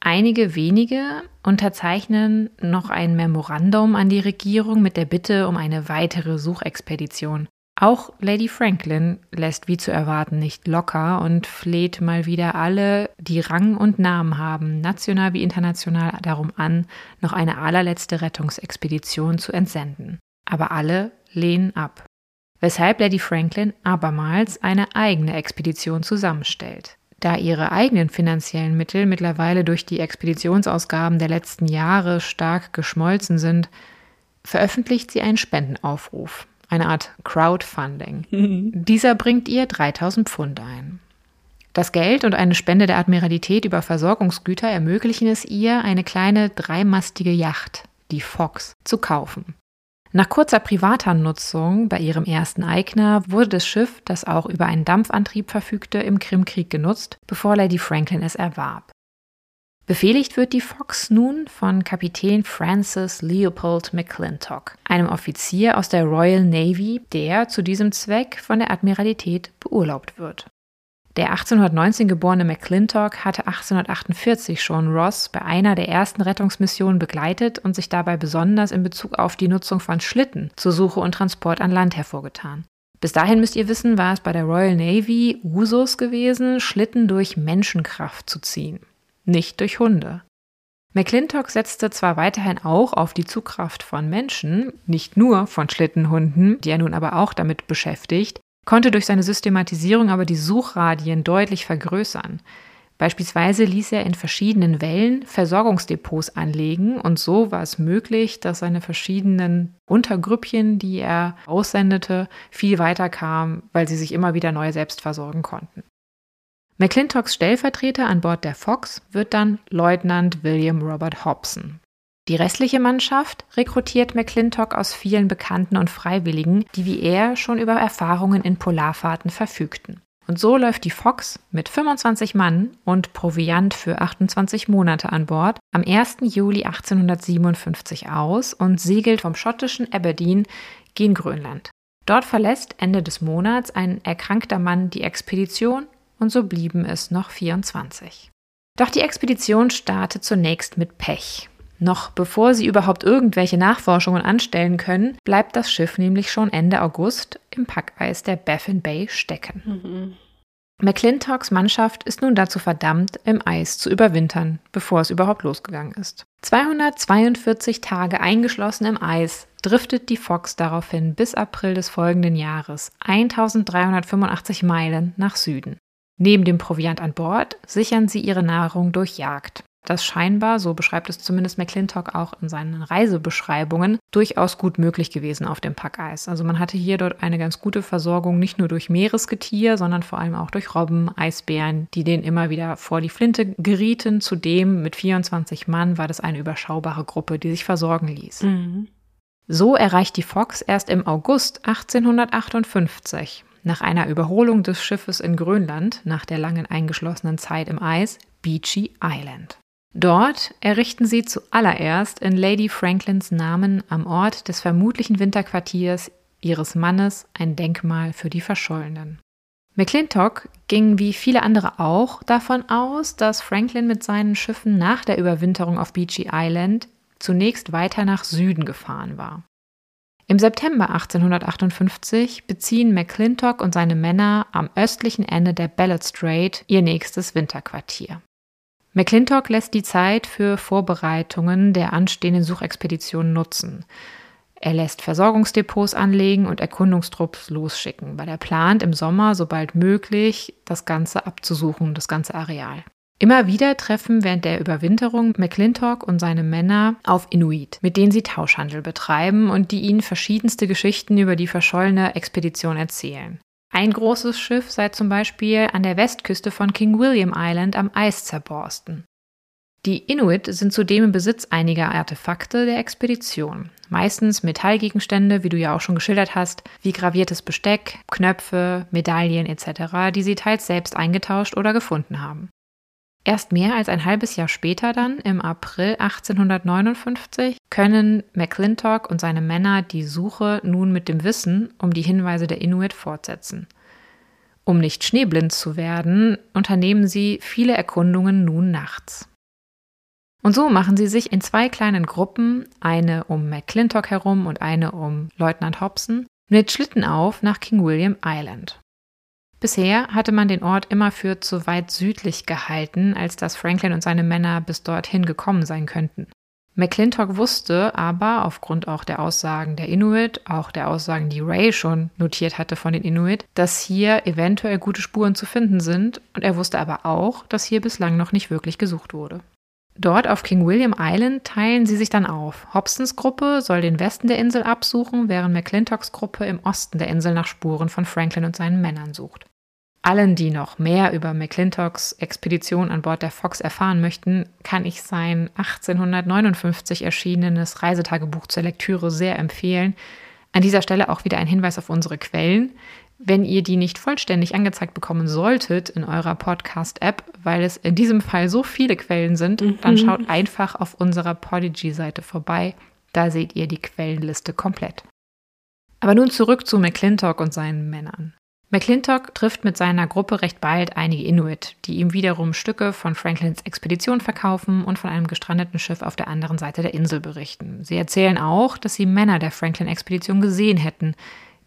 Einige wenige unterzeichnen noch ein Memorandum an die Regierung mit der Bitte um eine weitere Suchexpedition. Auch Lady Franklin lässt wie zu erwarten nicht locker und fleht mal wieder alle, die Rang und Namen haben, national wie international, darum an, noch eine allerletzte Rettungsexpedition zu entsenden. Aber alle lehnen ab. Weshalb Lady Franklin abermals eine eigene Expedition zusammenstellt. Da ihre eigenen finanziellen Mittel mittlerweile durch die Expeditionsausgaben der letzten Jahre stark geschmolzen sind, veröffentlicht sie einen Spendenaufruf eine Art Crowdfunding. (laughs) Mhm. Dieser bringt ihr 3000 Pfund ein. Das Geld und eine Spende der Admiralität über Versorgungsgüter ermöglichen es ihr, eine kleine dreimastige Yacht, die Fox, zu kaufen. Nach kurzer privater Nutzung bei ihrem ersten Eigner wurde das Schiff, das auch über einen Dampfantrieb verfügte, im Krimkrieg genutzt, bevor Lady Franklin es erwarb. Befehligt wird die Fox nun von Kapitän Francis Leopold McClintock, einem Offizier aus der Royal Navy, der zu diesem Zweck von der Admiralität beurlaubt wird. Der 1819 geborene McClintock hatte 1848 schon Ross bei einer der ersten Rettungsmissionen begleitet und sich dabei besonders in Bezug auf die Nutzung von Schlitten zur Suche und Transport an Land hervorgetan. Bis dahin müsst ihr wissen, war es bei der Royal Navy Usus gewesen, Schlitten durch Menschenkraft zu ziehen nicht durch Hunde. McClintock setzte zwar weiterhin auch auf die Zugkraft von Menschen, nicht nur von Schlittenhunden, die er nun aber auch damit beschäftigt, konnte durch seine Systematisierung aber die Suchradien deutlich vergrößern. Beispielsweise ließ er in verschiedenen Wellen Versorgungsdepots anlegen und so war es möglich, dass seine verschiedenen Untergrüppchen, die er aussendete, viel weiter kamen, weil sie sich immer wieder neu selbst versorgen konnten. McClintocks Stellvertreter an Bord der Fox wird dann Leutnant William Robert Hobson. Die restliche Mannschaft rekrutiert McClintock aus vielen Bekannten und Freiwilligen, die wie er schon über Erfahrungen in Polarfahrten verfügten. Und so läuft die Fox mit 25 Mann und Proviant für 28 Monate an Bord am 1. Juli 1857 aus und segelt vom schottischen Aberdeen gen Grönland. Dort verlässt Ende des Monats ein erkrankter Mann die Expedition und so blieben es noch 24. Doch die Expedition startet zunächst mit Pech. Noch bevor sie überhaupt irgendwelche Nachforschungen anstellen können, bleibt das Schiff nämlich schon Ende August im Packeis der Baffin Bay stecken. Mhm. McClintocks Mannschaft ist nun dazu verdammt, im Eis zu überwintern, bevor es überhaupt losgegangen ist. 242 Tage eingeschlossen im Eis driftet die Fox daraufhin bis April des folgenden Jahres 1385 Meilen nach Süden. Neben dem Proviant an Bord sichern sie ihre Nahrung durch Jagd das scheinbar, so beschreibt es zumindest McClintock auch in seinen Reisebeschreibungen, durchaus gut möglich gewesen auf dem Packeis. Also man hatte hier dort eine ganz gute Versorgung, nicht nur durch Meeresgetier, sondern vor allem auch durch Robben, Eisbären, die denen immer wieder vor die Flinte gerieten. Zudem mit 24 Mann war das eine überschaubare Gruppe, die sich versorgen ließ. Mhm. So erreicht die Fox erst im August 1858 nach einer Überholung des Schiffes in Grönland, nach der langen eingeschlossenen Zeit im Eis, Beachy Island. Dort errichten sie zuallererst in Lady Franklins Namen am Ort des vermutlichen Winterquartiers ihres Mannes ein Denkmal für die Verschollenen. McClintock ging wie viele andere auch davon aus, dass Franklin mit seinen Schiffen nach der Überwinterung auf Beachy Island zunächst weiter nach Süden gefahren war. Im September 1858 beziehen McClintock und seine Männer am östlichen Ende der Ballot Strait ihr nächstes Winterquartier. McClintock lässt die Zeit für Vorbereitungen der anstehenden Suchexpedition nutzen. Er lässt Versorgungsdepots anlegen und Erkundungstrupps losschicken, weil er plant, im Sommer sobald möglich das Ganze abzusuchen, das ganze Areal. Immer wieder treffen während der Überwinterung McClintock und seine Männer auf Inuit, mit denen sie Tauschhandel betreiben und die ihnen verschiedenste Geschichten über die verschollene Expedition erzählen. Ein großes Schiff sei zum Beispiel an der Westküste von King William Island am Eis zerborsten. Die Inuit sind zudem im Besitz einiger Artefakte der Expedition. Meistens Metallgegenstände, wie du ja auch schon geschildert hast, wie graviertes Besteck, Knöpfe, Medaillen etc., die sie teils selbst eingetauscht oder gefunden haben. Erst mehr als ein halbes Jahr später dann, im April 1859, können McClintock und seine Männer die Suche nun mit dem Wissen um die Hinweise der Inuit fortsetzen. Um nicht schneeblind zu werden, unternehmen sie viele Erkundungen nun nachts. Und so machen sie sich in zwei kleinen Gruppen, eine um McClintock herum und eine um Leutnant Hobson, mit Schlitten auf nach King William Island. Bisher hatte man den Ort immer für zu weit südlich gehalten, als dass Franklin und seine Männer bis dorthin gekommen sein könnten. McClintock wusste aber, aufgrund auch der Aussagen der Inuit, auch der Aussagen, die Ray schon notiert hatte von den Inuit, dass hier eventuell gute Spuren zu finden sind, und er wusste aber auch, dass hier bislang noch nicht wirklich gesucht wurde. Dort auf King William Island teilen sie sich dann auf. Hobsons Gruppe soll den Westen der Insel absuchen, während McClintocks Gruppe im Osten der Insel nach Spuren von Franklin und seinen Männern sucht. Allen, die noch mehr über McClintocks Expedition an Bord der Fox erfahren möchten, kann ich sein 1859 erschienenes Reisetagebuch zur Lektüre sehr empfehlen. An dieser Stelle auch wieder ein Hinweis auf unsere Quellen. Wenn ihr die nicht vollständig angezeigt bekommen solltet in eurer Podcast-App, weil es in diesem Fall so viele Quellen sind, mhm. dann schaut einfach auf unserer Podigy-Seite vorbei. Da seht ihr die Quellenliste komplett. Aber nun zurück zu McClintock und seinen Männern. McClintock trifft mit seiner Gruppe recht bald einige Inuit, die ihm wiederum Stücke von Franklins Expedition verkaufen und von einem gestrandeten Schiff auf der anderen Seite der Insel berichten. Sie erzählen auch, dass sie Männer der Franklin-Expedition gesehen hätten.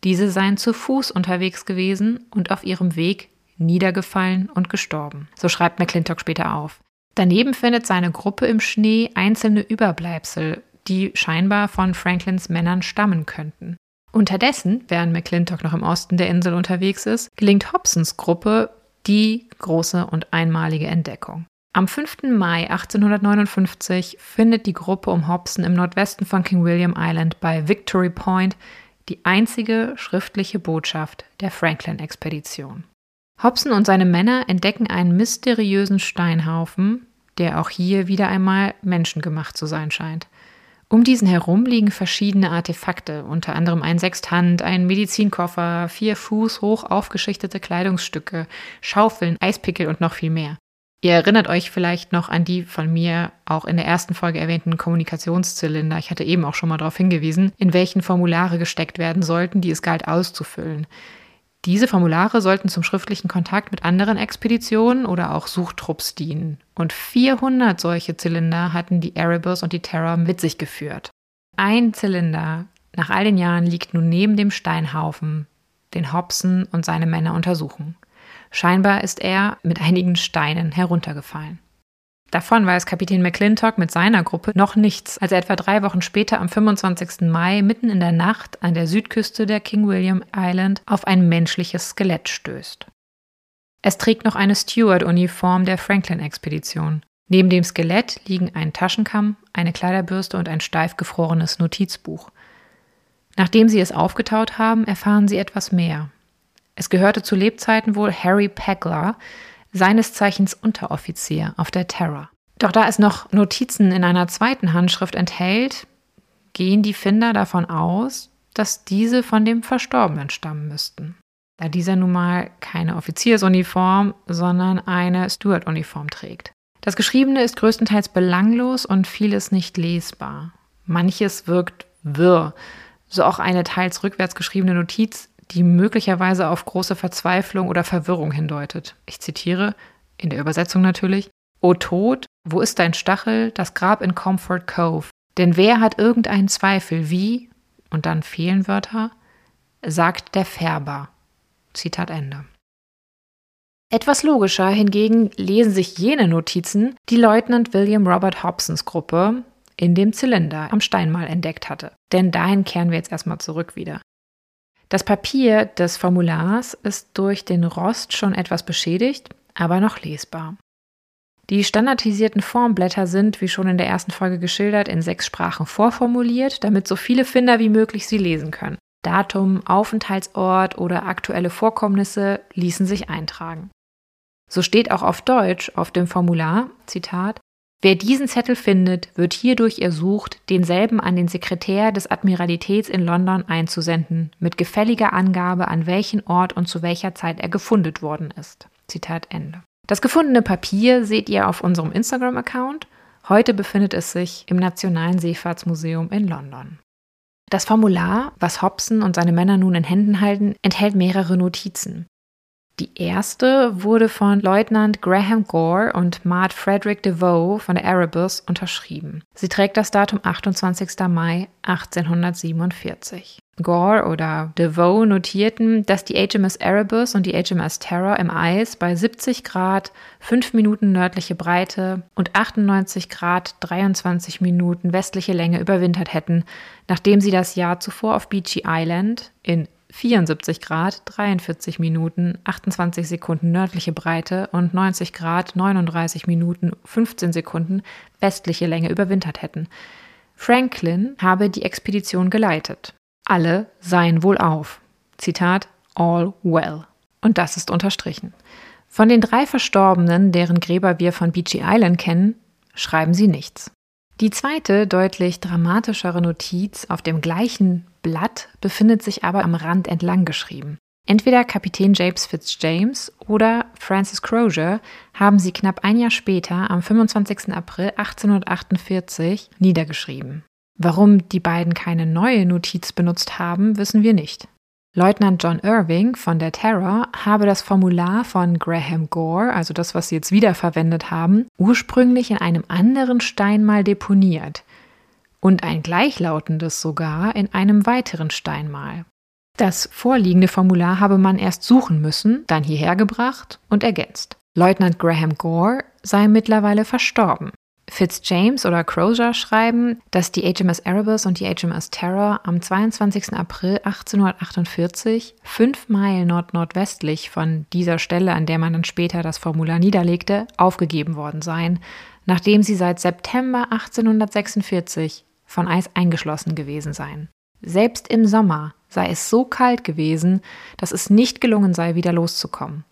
Diese seien zu Fuß unterwegs gewesen und auf ihrem Weg niedergefallen und gestorben. So schreibt McClintock später auf. Daneben findet seine Gruppe im Schnee einzelne Überbleibsel, die scheinbar von Franklins Männern stammen könnten. Unterdessen, während McClintock noch im Osten der Insel unterwegs ist, gelingt Hobsons Gruppe die große und einmalige Entdeckung. Am 5. Mai 1859 findet die Gruppe um Hobson im Nordwesten von King William Island bei Victory Point die einzige schriftliche Botschaft der Franklin-Expedition. Hobson und seine Männer entdecken einen mysteriösen Steinhaufen, der auch hier wieder einmal menschengemacht zu sein scheint. Um diesen herum liegen verschiedene Artefakte, unter anderem ein Sextant, ein Medizinkoffer, vier Fuß hoch aufgeschichtete Kleidungsstücke, Schaufeln, Eispickel und noch viel mehr. Ihr erinnert euch vielleicht noch an die von mir auch in der ersten Folge erwähnten Kommunikationszylinder. Ich hatte eben auch schon mal darauf hingewiesen, in welchen Formulare gesteckt werden sollten, die es galt auszufüllen. Diese Formulare sollten zum schriftlichen Kontakt mit anderen Expeditionen oder auch Suchtrupps dienen. Und 400 solche Zylinder hatten die Erebus und die Terror mit sich geführt. Ein Zylinder nach all den Jahren liegt nun neben dem Steinhaufen, den Hobson und seine Männer untersuchen. Scheinbar ist er mit einigen Steinen heruntergefallen. Davon weiß Kapitän McClintock mit seiner Gruppe noch nichts, als er etwa drei Wochen später am 25. Mai mitten in der Nacht an der Südküste der King William Island auf ein menschliches Skelett stößt. Es trägt noch eine Steward-Uniform der Franklin-Expedition. Neben dem Skelett liegen ein Taschenkamm, eine Kleiderbürste und ein steif gefrorenes Notizbuch. Nachdem sie es aufgetaut haben, erfahren sie etwas mehr. Es gehörte zu Lebzeiten wohl Harry Pegler, seines Zeichens Unteroffizier auf der Terror. Doch da es noch Notizen in einer zweiten Handschrift enthält, gehen die Finder davon aus, dass diese von dem Verstorbenen stammen müssten, da dieser nun mal keine Offiziersuniform, sondern eine Steward-Uniform trägt. Das Geschriebene ist größtenteils belanglos und vieles nicht lesbar. Manches wirkt wirr, so auch eine teils rückwärts geschriebene Notiz die möglicherweise auf große Verzweiflung oder Verwirrung hindeutet. Ich zitiere, in der Übersetzung natürlich, O Tod, wo ist dein Stachel, das Grab in Comfort Cove? Denn wer hat irgendeinen Zweifel, wie, und dann fehlen Wörter, sagt der Färber. Zitat Ende. Etwas logischer hingegen lesen sich jene Notizen, die Leutnant William Robert Hobsons Gruppe in dem Zylinder am Steinmal entdeckt hatte. Denn dahin kehren wir jetzt erstmal zurück wieder. Das Papier des Formulars ist durch den Rost schon etwas beschädigt, aber noch lesbar. Die standardisierten Formblätter sind, wie schon in der ersten Folge geschildert, in sechs Sprachen vorformuliert, damit so viele Finder wie möglich sie lesen können. Datum, Aufenthaltsort oder aktuelle Vorkommnisse ließen sich eintragen. So steht auch auf Deutsch auf dem Formular, Zitat, Wer diesen Zettel findet, wird hierdurch ersucht, denselben an den Sekretär des Admiralitäts in London einzusenden, mit gefälliger Angabe, an welchen Ort und zu welcher Zeit er gefunden worden ist. Zitat Ende. Das gefundene Papier seht ihr auf unserem Instagram-Account. Heute befindet es sich im Nationalen Seefahrtsmuseum in London. Das Formular, was Hobson und seine Männer nun in Händen halten, enthält mehrere Notizen. Die erste wurde von Leutnant Graham Gore und Mart Frederick DeVoe von der Erebus unterschrieben. Sie trägt das Datum 28. Mai 1847. Gore oder DeVoe notierten, dass die HMS Erebus und die HMS Terror im Eis bei 70 Grad 5 Minuten nördliche Breite und 98 Grad 23 Minuten westliche Länge überwintert hätten, nachdem sie das Jahr zuvor auf Beachy Island in 74 Grad 43 Minuten 28 Sekunden nördliche Breite und 90 Grad 39 Minuten 15 Sekunden westliche Länge überwintert hätten. Franklin habe die Expedition geleitet. Alle seien wohl auf. Zitat All well. Und das ist unterstrichen. Von den drei Verstorbenen, deren Gräber wir von Beachy Island kennen, schreiben sie nichts. Die zweite, deutlich dramatischere Notiz auf dem gleichen Blatt befindet sich aber am Rand entlang geschrieben. Entweder Kapitän James Fitzjames oder Francis Crozier haben sie knapp ein Jahr später, am 25. April 1848, niedergeschrieben. Warum die beiden keine neue Notiz benutzt haben, wissen wir nicht. Leutnant John Irving von der Terror habe das Formular von Graham Gore, also das, was sie jetzt wiederverwendet haben, ursprünglich in einem anderen Steinmal deponiert und ein gleichlautendes sogar in einem weiteren Steinmal. Das vorliegende Formular habe man erst suchen müssen, dann hierher gebracht und ergänzt. Leutnant Graham Gore sei mittlerweile verstorben. Fitzjames oder Crozier schreiben, dass die HMS Erebus und die HMS Terror am 22. April 1848, fünf Meilen nord-nordwestlich von dieser Stelle, an der man dann später das Formular niederlegte, aufgegeben worden seien, nachdem sie seit September 1846 von Eis eingeschlossen gewesen seien. Selbst im Sommer sei es so kalt gewesen, dass es nicht gelungen sei, wieder loszukommen.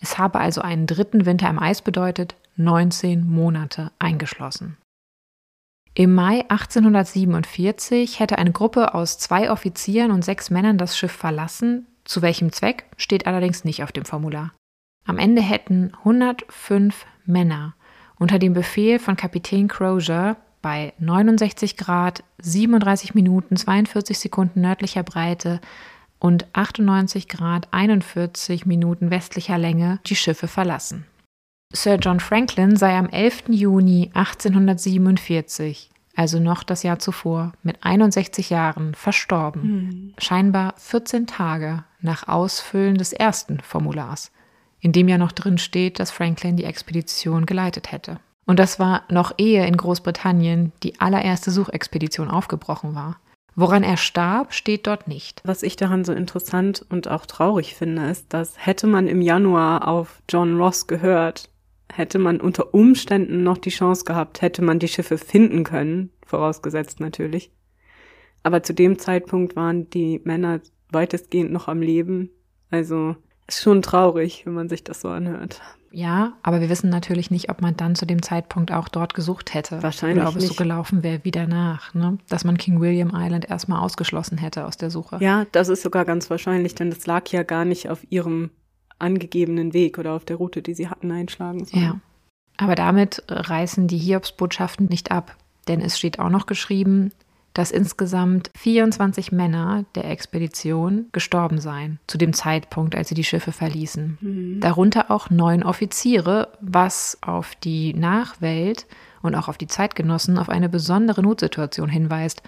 Es habe also einen dritten Winter im Eis bedeutet, 19 Monate eingeschlossen. Im Mai 1847 hätte eine Gruppe aus zwei Offizieren und sechs Männern das Schiff verlassen, zu welchem Zweck steht allerdings nicht auf dem Formular. Am Ende hätten 105 Männer unter dem Befehl von Kapitän Crozier bei 69 Grad, 37 Minuten, 42 Sekunden nördlicher Breite und 98 Grad, 41 Minuten westlicher Länge die Schiffe verlassen. Sir John Franklin sei am 11. Juni 1847, also noch das Jahr zuvor, mit 61 Jahren verstorben, mhm. scheinbar 14 Tage nach Ausfüllen des ersten Formulars. in dem ja noch drin steht, dass Franklin die Expedition geleitet hätte. Und das war noch ehe in Großbritannien die allererste Suchexpedition aufgebrochen war. Woran er starb, steht dort nicht. Was ich daran so interessant und auch traurig finde, ist, dass hätte man im Januar auf John Ross gehört, hätte man unter Umständen noch die Chance gehabt, hätte man die Schiffe finden können, vorausgesetzt natürlich. Aber zu dem Zeitpunkt waren die Männer weitestgehend noch am Leben. Also ist schon traurig, wenn man sich das so anhört. Ja, aber wir wissen natürlich nicht, ob man dann zu dem Zeitpunkt auch dort gesucht hätte. Wahrscheinlich Oder ob es so nicht. gelaufen wäre wie danach, ne? Dass man King William Island erstmal ausgeschlossen hätte aus der Suche. Ja, das ist sogar ganz wahrscheinlich, denn das lag ja gar nicht auf ihrem angegebenen Weg oder auf der Route, die sie hatten einschlagen sollen. Ja. Aber damit reißen die Hiobsbotschaften nicht ab, denn es steht auch noch geschrieben, dass insgesamt 24 Männer der Expedition gestorben seien, zu dem Zeitpunkt, als sie die Schiffe verließen. Darunter auch neun Offiziere, was auf die Nachwelt und auch auf die Zeitgenossen auf eine besondere Notsituation hinweist.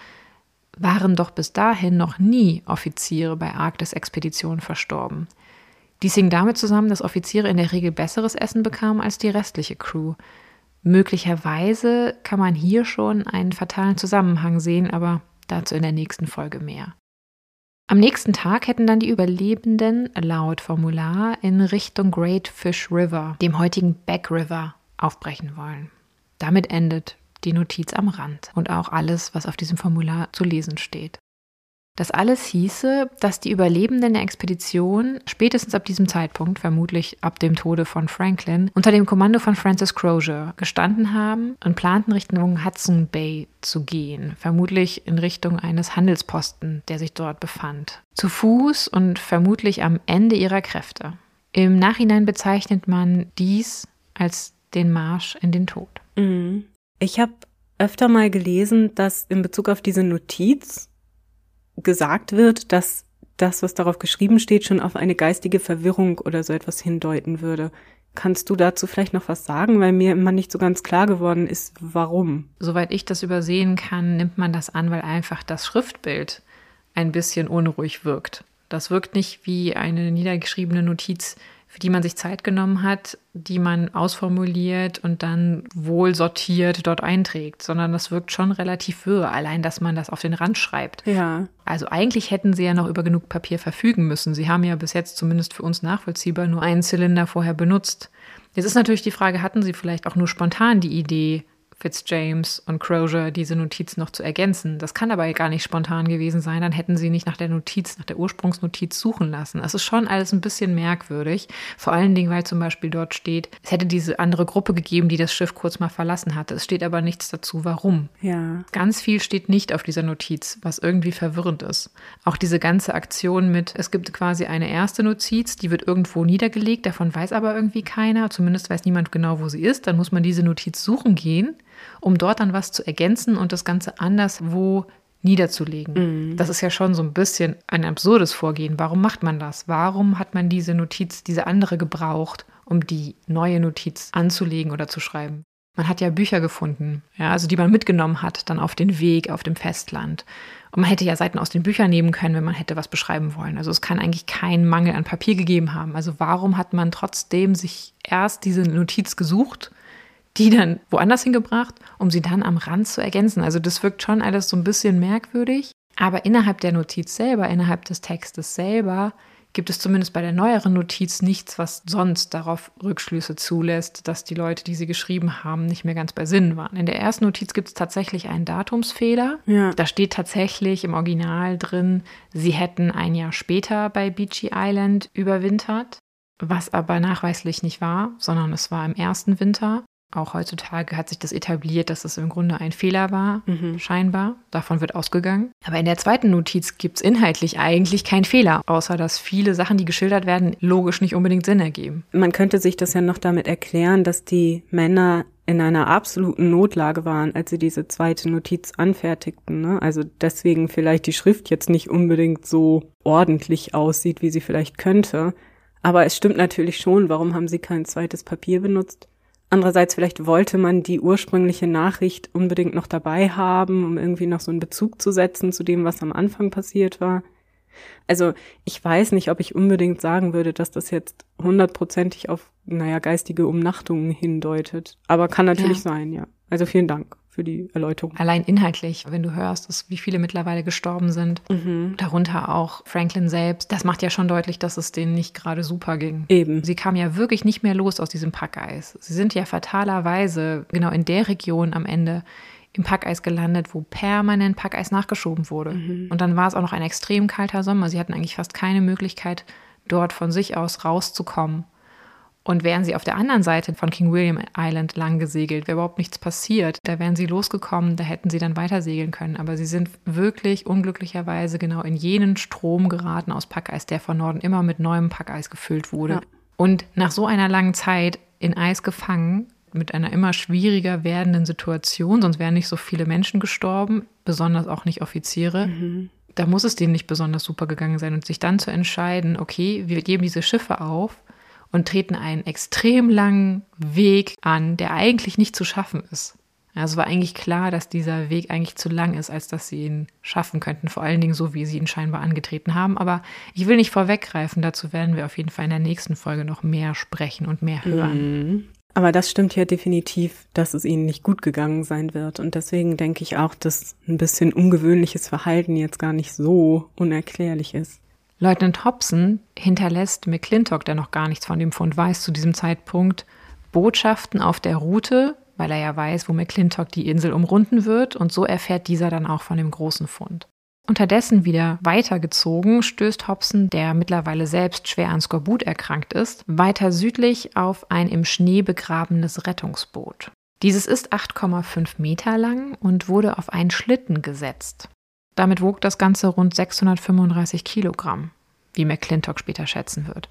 Waren doch bis dahin noch nie Offiziere bei Arktis-Expeditionen verstorben. Dies hing damit zusammen, dass Offiziere in der Regel besseres Essen bekamen als die restliche Crew. Möglicherweise kann man hier schon einen fatalen Zusammenhang sehen, aber dazu in der nächsten Folge mehr. Am nächsten Tag hätten dann die Überlebenden laut Formular in Richtung Great Fish River, dem heutigen Back River, aufbrechen wollen. Damit endet die Notiz am Rand und auch alles, was auf diesem Formular zu lesen steht. Das alles hieße, dass die Überlebenden der Expedition spätestens ab diesem Zeitpunkt, vermutlich ab dem Tode von Franklin, unter dem Kommando von Francis Crozier gestanden haben und planten Richtung Hudson Bay zu gehen, vermutlich in Richtung eines Handelsposten, der sich dort befand. Zu Fuß und vermutlich am Ende ihrer Kräfte. Im Nachhinein bezeichnet man dies als den Marsch in den Tod. Mhm. Ich habe öfter mal gelesen, dass in Bezug auf diese Notiz gesagt wird, dass das, was darauf geschrieben steht, schon auf eine geistige Verwirrung oder so etwas hindeuten würde. Kannst du dazu vielleicht noch was sagen, weil mir immer nicht so ganz klar geworden ist, warum? Soweit ich das übersehen kann, nimmt man das an, weil einfach das Schriftbild ein bisschen unruhig wirkt. Das wirkt nicht wie eine niedergeschriebene Notiz, für die man sich Zeit genommen hat, die man ausformuliert und dann wohl sortiert dort einträgt, sondern das wirkt schon relativ wirr, allein dass man das auf den Rand schreibt. Ja. Also eigentlich hätten sie ja noch über genug Papier verfügen müssen. Sie haben ja bis jetzt zumindest für uns nachvollziehbar nur einen Zylinder vorher benutzt. Jetzt ist natürlich die Frage, hatten sie vielleicht auch nur spontan die Idee, Fitzjames und Crozier diese Notiz noch zu ergänzen. Das kann aber gar nicht spontan gewesen sein, dann hätten sie nicht nach der Notiz, nach der Ursprungsnotiz suchen lassen. Es ist schon alles ein bisschen merkwürdig, vor allen Dingen, weil zum Beispiel dort steht, es hätte diese andere Gruppe gegeben, die das Schiff kurz mal verlassen hatte. Es steht aber nichts dazu, warum. Ja. Ganz viel steht nicht auf dieser Notiz, was irgendwie verwirrend ist. Auch diese ganze Aktion mit, es gibt quasi eine erste Notiz, die wird irgendwo niedergelegt, davon weiß aber irgendwie keiner, zumindest weiß niemand genau, wo sie ist. Dann muss man diese Notiz suchen gehen um dort dann was zu ergänzen und das Ganze anderswo niederzulegen. Das ist ja schon so ein bisschen ein absurdes Vorgehen. Warum macht man das? Warum hat man diese Notiz, diese andere gebraucht, um die neue Notiz anzulegen oder zu schreiben? Man hat ja Bücher gefunden, ja, also die man mitgenommen hat, dann auf den Weg, auf dem Festland. Und man hätte ja Seiten aus den Büchern nehmen können, wenn man hätte was beschreiben wollen. Also es kann eigentlich keinen Mangel an Papier gegeben haben. Also warum hat man trotzdem sich erst diese Notiz gesucht die dann woanders hingebracht, um sie dann am Rand zu ergänzen. Also das wirkt schon alles so ein bisschen merkwürdig. Aber innerhalb der Notiz selber, innerhalb des Textes selber, gibt es zumindest bei der neueren Notiz nichts, was sonst darauf Rückschlüsse zulässt, dass die Leute, die sie geschrieben haben, nicht mehr ganz bei Sinn waren. In der ersten Notiz gibt es tatsächlich einen Datumsfehler. Ja. Da steht tatsächlich im Original drin, sie hätten ein Jahr später bei Beachy Island überwintert, was aber nachweislich nicht war, sondern es war im ersten Winter. Auch heutzutage hat sich das etabliert, dass es im Grunde ein Fehler war, scheinbar. Davon wird ausgegangen. Aber in der zweiten Notiz gibt es inhaltlich eigentlich keinen Fehler, außer dass viele Sachen, die geschildert werden, logisch nicht unbedingt Sinn ergeben. Man könnte sich das ja noch damit erklären, dass die Männer in einer absoluten Notlage waren, als sie diese zweite Notiz anfertigten. Ne? Also deswegen vielleicht die Schrift jetzt nicht unbedingt so ordentlich aussieht, wie sie vielleicht könnte. Aber es stimmt natürlich schon, warum haben sie kein zweites Papier benutzt? Andererseits vielleicht wollte man die ursprüngliche Nachricht unbedingt noch dabei haben, um irgendwie noch so einen Bezug zu setzen zu dem, was am Anfang passiert war. Also ich weiß nicht, ob ich unbedingt sagen würde, dass das jetzt hundertprozentig auf, naja, geistige Umnachtungen hindeutet. Aber kann natürlich ja. sein, ja. Also vielen Dank für die Erläuterung. Allein inhaltlich, wenn du hörst, dass, wie viele mittlerweile gestorben sind, mhm. darunter auch Franklin selbst, das macht ja schon deutlich, dass es denen nicht gerade super ging. Eben. Sie kam ja wirklich nicht mehr los aus diesem Packeis. Sie sind ja fatalerweise genau in der Region am Ende im Packeis gelandet, wo permanent Packeis nachgeschoben wurde. Mhm. Und dann war es auch noch ein extrem kalter Sommer. Sie hatten eigentlich fast keine Möglichkeit, dort von sich aus rauszukommen. Und wären sie auf der anderen Seite von King William Island lang gesegelt, wäre überhaupt nichts passiert. Da wären sie losgekommen, da hätten sie dann weiter segeln können. Aber sie sind wirklich unglücklicherweise genau in jenen Strom geraten aus Packeis, der von Norden immer mit neuem Packeis gefüllt wurde. Ja. Und nach so einer langen Zeit in Eis gefangen, mit einer immer schwieriger werdenden Situation, sonst wären nicht so viele Menschen gestorben, besonders auch nicht Offiziere. Mhm. Da muss es denen nicht besonders super gegangen sein und sich dann zu entscheiden, okay, wir geben diese Schiffe auf und treten einen extrem langen Weg an, der eigentlich nicht zu schaffen ist. Also war eigentlich klar, dass dieser Weg eigentlich zu lang ist, als dass sie ihn schaffen könnten. Vor allen Dingen so, wie sie ihn scheinbar angetreten haben. Aber ich will nicht vorweggreifen. Dazu werden wir auf jeden Fall in der nächsten Folge noch mehr sprechen und mehr hören. Mhm. Aber das stimmt ja definitiv, dass es ihnen nicht gut gegangen sein wird. Und deswegen denke ich auch, dass ein bisschen ungewöhnliches Verhalten jetzt gar nicht so unerklärlich ist. Leutnant Hobson hinterlässt McClintock, der noch gar nichts von dem Fund weiß zu diesem Zeitpunkt, Botschaften auf der Route, weil er ja weiß, wo McClintock die Insel umrunden wird. Und so erfährt dieser dann auch von dem großen Fund. Unterdessen wieder weitergezogen stößt Hobson, der mittlerweile selbst schwer an Skorbut erkrankt ist, weiter südlich auf ein im Schnee begrabenes Rettungsboot. Dieses ist 8,5 Meter lang und wurde auf einen Schlitten gesetzt. Damit wog das Ganze rund 635 Kilogramm, wie McClintock später schätzen wird.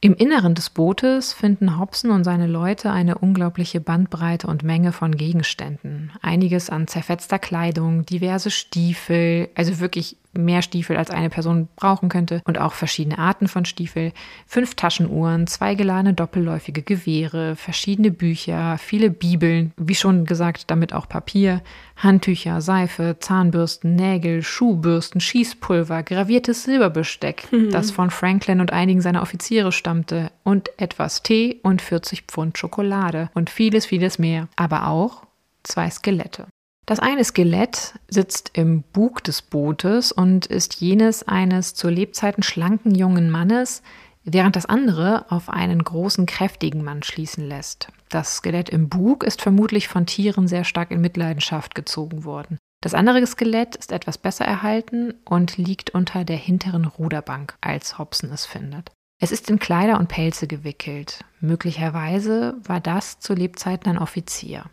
Im Inneren des Bootes finden Hobson und seine Leute eine unglaubliche Bandbreite und Menge von Gegenständen. Einiges an zerfetzter Kleidung, diverse Stiefel, also wirklich mehr Stiefel als eine Person brauchen könnte und auch verschiedene Arten von Stiefel, fünf Taschenuhren, zwei geladene doppelläufige Gewehre, verschiedene Bücher, viele Bibeln, wie schon gesagt, damit auch Papier, Handtücher, Seife, Zahnbürsten, Nägel, Schuhbürsten, Schießpulver, graviertes Silberbesteck, mhm. das von Franklin und einigen seiner Offiziere stammte, und etwas Tee und 40 Pfund Schokolade und vieles, vieles mehr, aber auch zwei Skelette. Das eine Skelett sitzt im Bug des Bootes und ist jenes eines zu Lebzeiten schlanken jungen Mannes, während das andere auf einen großen, kräftigen Mann schließen lässt. Das Skelett im Bug ist vermutlich von Tieren sehr stark in Mitleidenschaft gezogen worden. Das andere Skelett ist etwas besser erhalten und liegt unter der hinteren Ruderbank, als Hobson es findet. Es ist in Kleider und Pelze gewickelt. Möglicherweise war das zu Lebzeiten ein Offizier.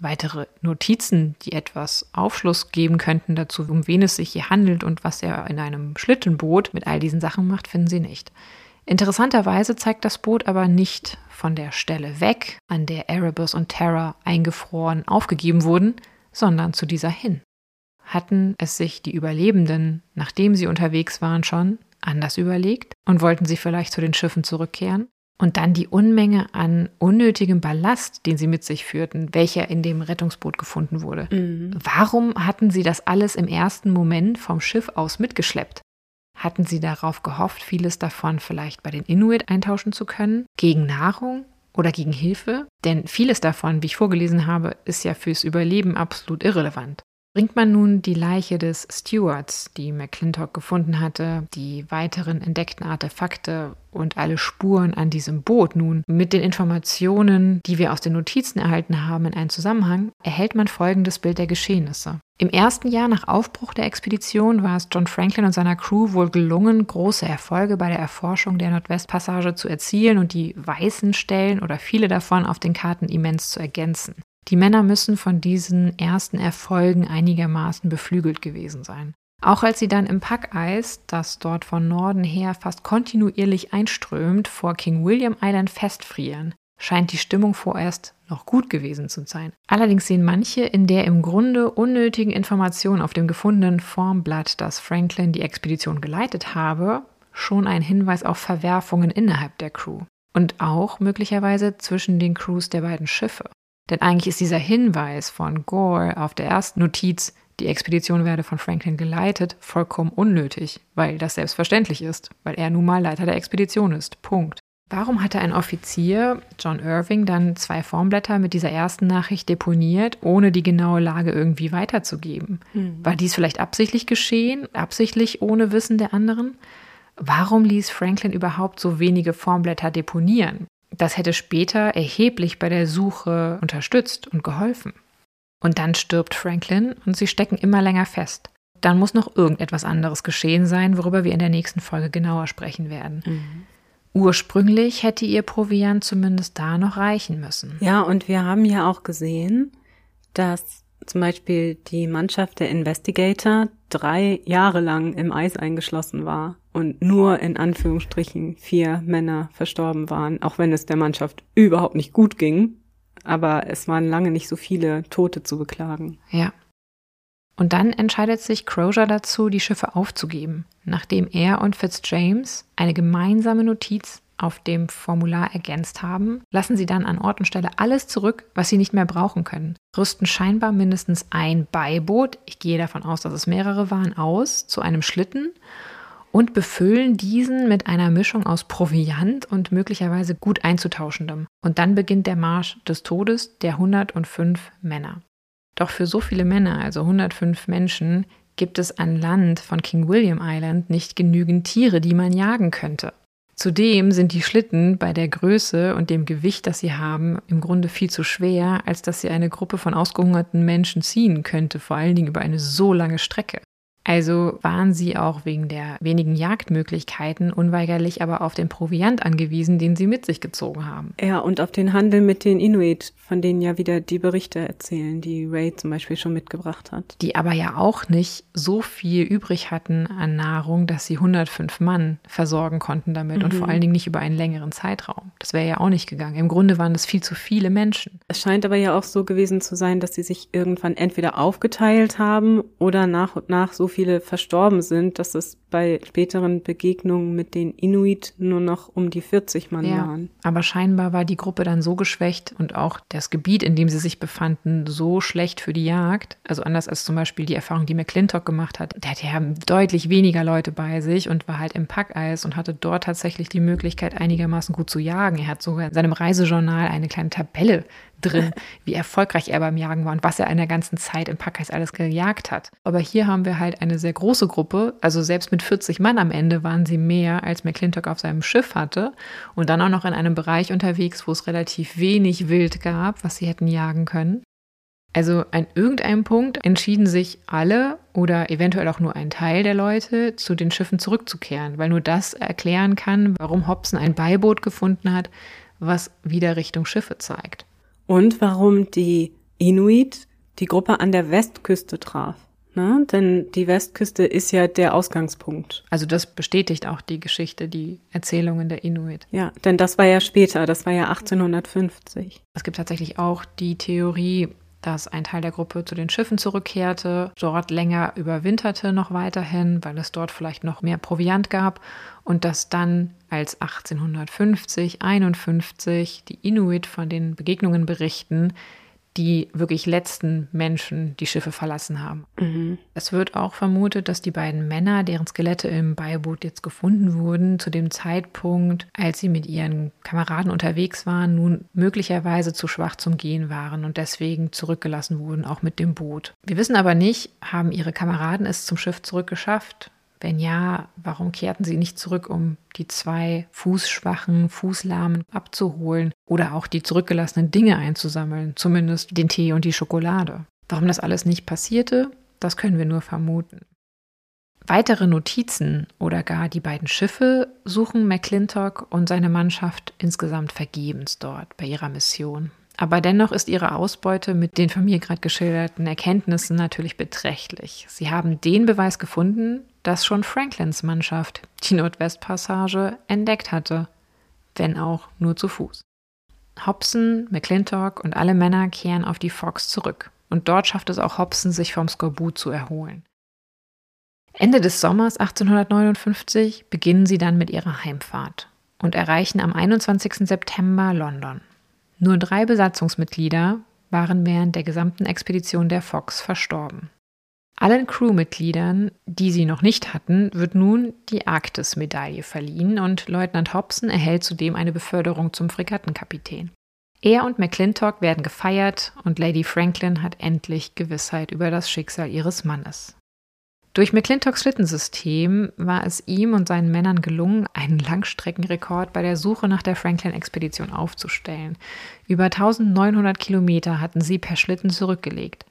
Weitere Notizen, die etwas Aufschluss geben könnten dazu, um wen es sich hier handelt und was er in einem Schlittenboot mit all diesen Sachen macht, finden Sie nicht. Interessanterweise zeigt das Boot aber nicht von der Stelle weg, an der Erebus und Terra eingefroren aufgegeben wurden, sondern zu dieser hin. Hatten es sich die Überlebenden, nachdem sie unterwegs waren, schon anders überlegt und wollten sie vielleicht zu den Schiffen zurückkehren? Und dann die Unmenge an unnötigem Ballast, den sie mit sich führten, welcher in dem Rettungsboot gefunden wurde. Mhm. Warum hatten sie das alles im ersten Moment vom Schiff aus mitgeschleppt? Hatten sie darauf gehofft, vieles davon vielleicht bei den Inuit eintauschen zu können? Gegen Nahrung oder gegen Hilfe? Denn vieles davon, wie ich vorgelesen habe, ist ja fürs Überleben absolut irrelevant. Bringt man nun die Leiche des Stewards, die McClintock gefunden hatte, die weiteren entdeckten Artefakte und alle Spuren an diesem Boot nun mit den Informationen, die wir aus den Notizen erhalten haben, in einen Zusammenhang, erhält man folgendes Bild der Geschehnisse. Im ersten Jahr nach Aufbruch der Expedition war es John Franklin und seiner Crew wohl gelungen, große Erfolge bei der Erforschung der Nordwestpassage zu erzielen und die weißen Stellen oder viele davon auf den Karten immens zu ergänzen. Die Männer müssen von diesen ersten Erfolgen einigermaßen beflügelt gewesen sein. Auch als sie dann im Packeis, das dort von Norden her fast kontinuierlich einströmt, vor King William Island festfrieren, scheint die Stimmung vorerst noch gut gewesen zu sein. Allerdings sehen manche in der im Grunde unnötigen Information auf dem gefundenen Formblatt, dass Franklin die Expedition geleitet habe, schon einen Hinweis auf Verwerfungen innerhalb der Crew und auch möglicherweise zwischen den Crews der beiden Schiffe. Denn eigentlich ist dieser Hinweis von Gore auf der ersten Notiz die Expedition werde von Franklin geleitet, vollkommen unnötig, weil das selbstverständlich ist, weil er nun mal Leiter der Expedition ist. Punkt. Warum hatte ein Offizier, John Irving, dann zwei Formblätter mit dieser ersten Nachricht deponiert, ohne die genaue Lage irgendwie weiterzugeben? Hm. War dies vielleicht absichtlich geschehen, absichtlich ohne Wissen der anderen? Warum ließ Franklin überhaupt so wenige Formblätter deponieren? Das hätte später erheblich bei der Suche unterstützt und geholfen. Und dann stirbt Franklin und sie stecken immer länger fest. Dann muss noch irgendetwas anderes geschehen sein, worüber wir in der nächsten Folge genauer sprechen werden. Mhm. Ursprünglich hätte ihr Proviant zumindest da noch reichen müssen. Ja, und wir haben ja auch gesehen, dass zum Beispiel die Mannschaft der Investigator drei Jahre lang im Eis eingeschlossen war und nur in Anführungsstrichen vier Männer verstorben waren, auch wenn es der Mannschaft überhaupt nicht gut ging. Aber es waren lange nicht so viele Tote zu beklagen. Ja. Und dann entscheidet sich Crozier dazu, die Schiffe aufzugeben, nachdem er und Fitzjames eine gemeinsame Notiz auf dem Formular ergänzt haben, lassen sie dann an Ort und Stelle alles zurück, was sie nicht mehr brauchen können, rüsten scheinbar mindestens ein Beiboot, ich gehe davon aus, dass es mehrere waren, aus zu einem Schlitten und befüllen diesen mit einer Mischung aus Proviant und möglicherweise gut einzutauschendem. Und dann beginnt der Marsch des Todes der 105 Männer. Doch für so viele Männer, also 105 Menschen, gibt es an Land von King William Island nicht genügend Tiere, die man jagen könnte. Zudem sind die Schlitten bei der Größe und dem Gewicht, das sie haben, im Grunde viel zu schwer, als dass sie eine Gruppe von ausgehungerten Menschen ziehen könnte, vor allen Dingen über eine so lange Strecke. Also waren sie auch wegen der wenigen Jagdmöglichkeiten unweigerlich aber auf den Proviant angewiesen, den sie mit sich gezogen haben. Ja, und auf den Handel mit den Inuit, von denen ja wieder die Berichte erzählen, die Ray zum Beispiel schon mitgebracht hat. Die aber ja auch nicht so viel übrig hatten an Nahrung, dass sie 105 Mann versorgen konnten damit mhm. und vor allen Dingen nicht über einen längeren Zeitraum. Das wäre ja auch nicht gegangen. Im Grunde waren das viel zu viele Menschen. Es scheint aber ja auch so gewesen zu sein, dass sie sich irgendwann entweder aufgeteilt haben oder nach und nach so viele verstorben sind, dass es bei späteren Begegnungen mit den Inuit nur noch um die 40 Mann ja, waren. Aber scheinbar war die Gruppe dann so geschwächt und auch das Gebiet, in dem sie sich befanden, so schlecht für die Jagd. Also anders als zum Beispiel die Erfahrung, die McClintock gemacht hat. Der hatte ja deutlich weniger Leute bei sich und war halt im Packeis und hatte dort tatsächlich die Möglichkeit, einigermaßen gut zu jagen. Er hat sogar in seinem Reisejournal eine kleine Tabelle drin, wie erfolgreich er beim Jagen war und was er in der ganzen Zeit im Packeis alles gejagt hat. Aber hier haben wir halt eine sehr große Gruppe, also selbst mit 40 Mann am Ende waren sie mehr, als McClintock auf seinem Schiff hatte und dann auch noch in einem Bereich unterwegs, wo es relativ wenig Wild gab, was sie hätten jagen können. Also an irgendeinem Punkt entschieden sich alle oder eventuell auch nur ein Teil der Leute, zu den Schiffen zurückzukehren, weil nur das erklären kann, warum Hobson ein Beiboot gefunden hat, was wieder Richtung Schiffe zeigt und warum die Inuit die Gruppe an der Westküste traf. Ne? Denn die Westküste ist ja der Ausgangspunkt. Also das bestätigt auch die Geschichte, die Erzählungen der Inuit. Ja, denn das war ja später, das war ja 1850. Es gibt tatsächlich auch die Theorie, dass ein Teil der Gruppe zu den Schiffen zurückkehrte, dort länger überwinterte noch weiterhin, weil es dort vielleicht noch mehr Proviant gab und dass dann als 1850, 51 die Inuit von den Begegnungen berichten, die wirklich letzten Menschen die Schiffe verlassen haben. Mhm. Es wird auch vermutet, dass die beiden Männer, deren Skelette im Beiboot jetzt gefunden wurden, zu dem Zeitpunkt, als sie mit ihren Kameraden unterwegs waren, nun möglicherweise zu schwach zum Gehen waren und deswegen zurückgelassen wurden, auch mit dem Boot. Wir wissen aber nicht, haben ihre Kameraden es zum Schiff zurückgeschafft? Wenn ja, warum kehrten sie nicht zurück, um die zwei Fußschwachen, Fußlahmen abzuholen oder auch die zurückgelassenen Dinge einzusammeln, zumindest den Tee und die Schokolade? Warum das alles nicht passierte, das können wir nur vermuten. Weitere Notizen oder gar die beiden Schiffe suchen McClintock und seine Mannschaft insgesamt vergebens dort bei ihrer Mission. Aber dennoch ist ihre Ausbeute mit den von mir gerade geschilderten Erkenntnissen natürlich beträchtlich. Sie haben den Beweis gefunden, dass schon Franklins Mannschaft die Nordwestpassage entdeckt hatte, wenn auch nur zu Fuß. Hobson, McClintock und alle Männer kehren auf die Fox zurück. Und dort schafft es auch Hobson, sich vom Skorbut zu erholen. Ende des Sommers 1859 beginnen sie dann mit ihrer Heimfahrt und erreichen am 21. September London. Nur drei Besatzungsmitglieder waren während der gesamten Expedition der Fox verstorben. Allen Crewmitgliedern, die sie noch nicht hatten, wird nun die Arktis-Medaille verliehen und Leutnant Hobson erhält zudem eine Beförderung zum Fregattenkapitän. Er und McClintock werden gefeiert und Lady Franklin hat endlich Gewissheit über das Schicksal ihres Mannes. Durch McClintocks Schlittensystem war es ihm und seinen Männern gelungen, einen Langstreckenrekord bei der Suche nach der Franklin-Expedition aufzustellen. Über 1900 Kilometer hatten sie per Schlitten zurückgelegt.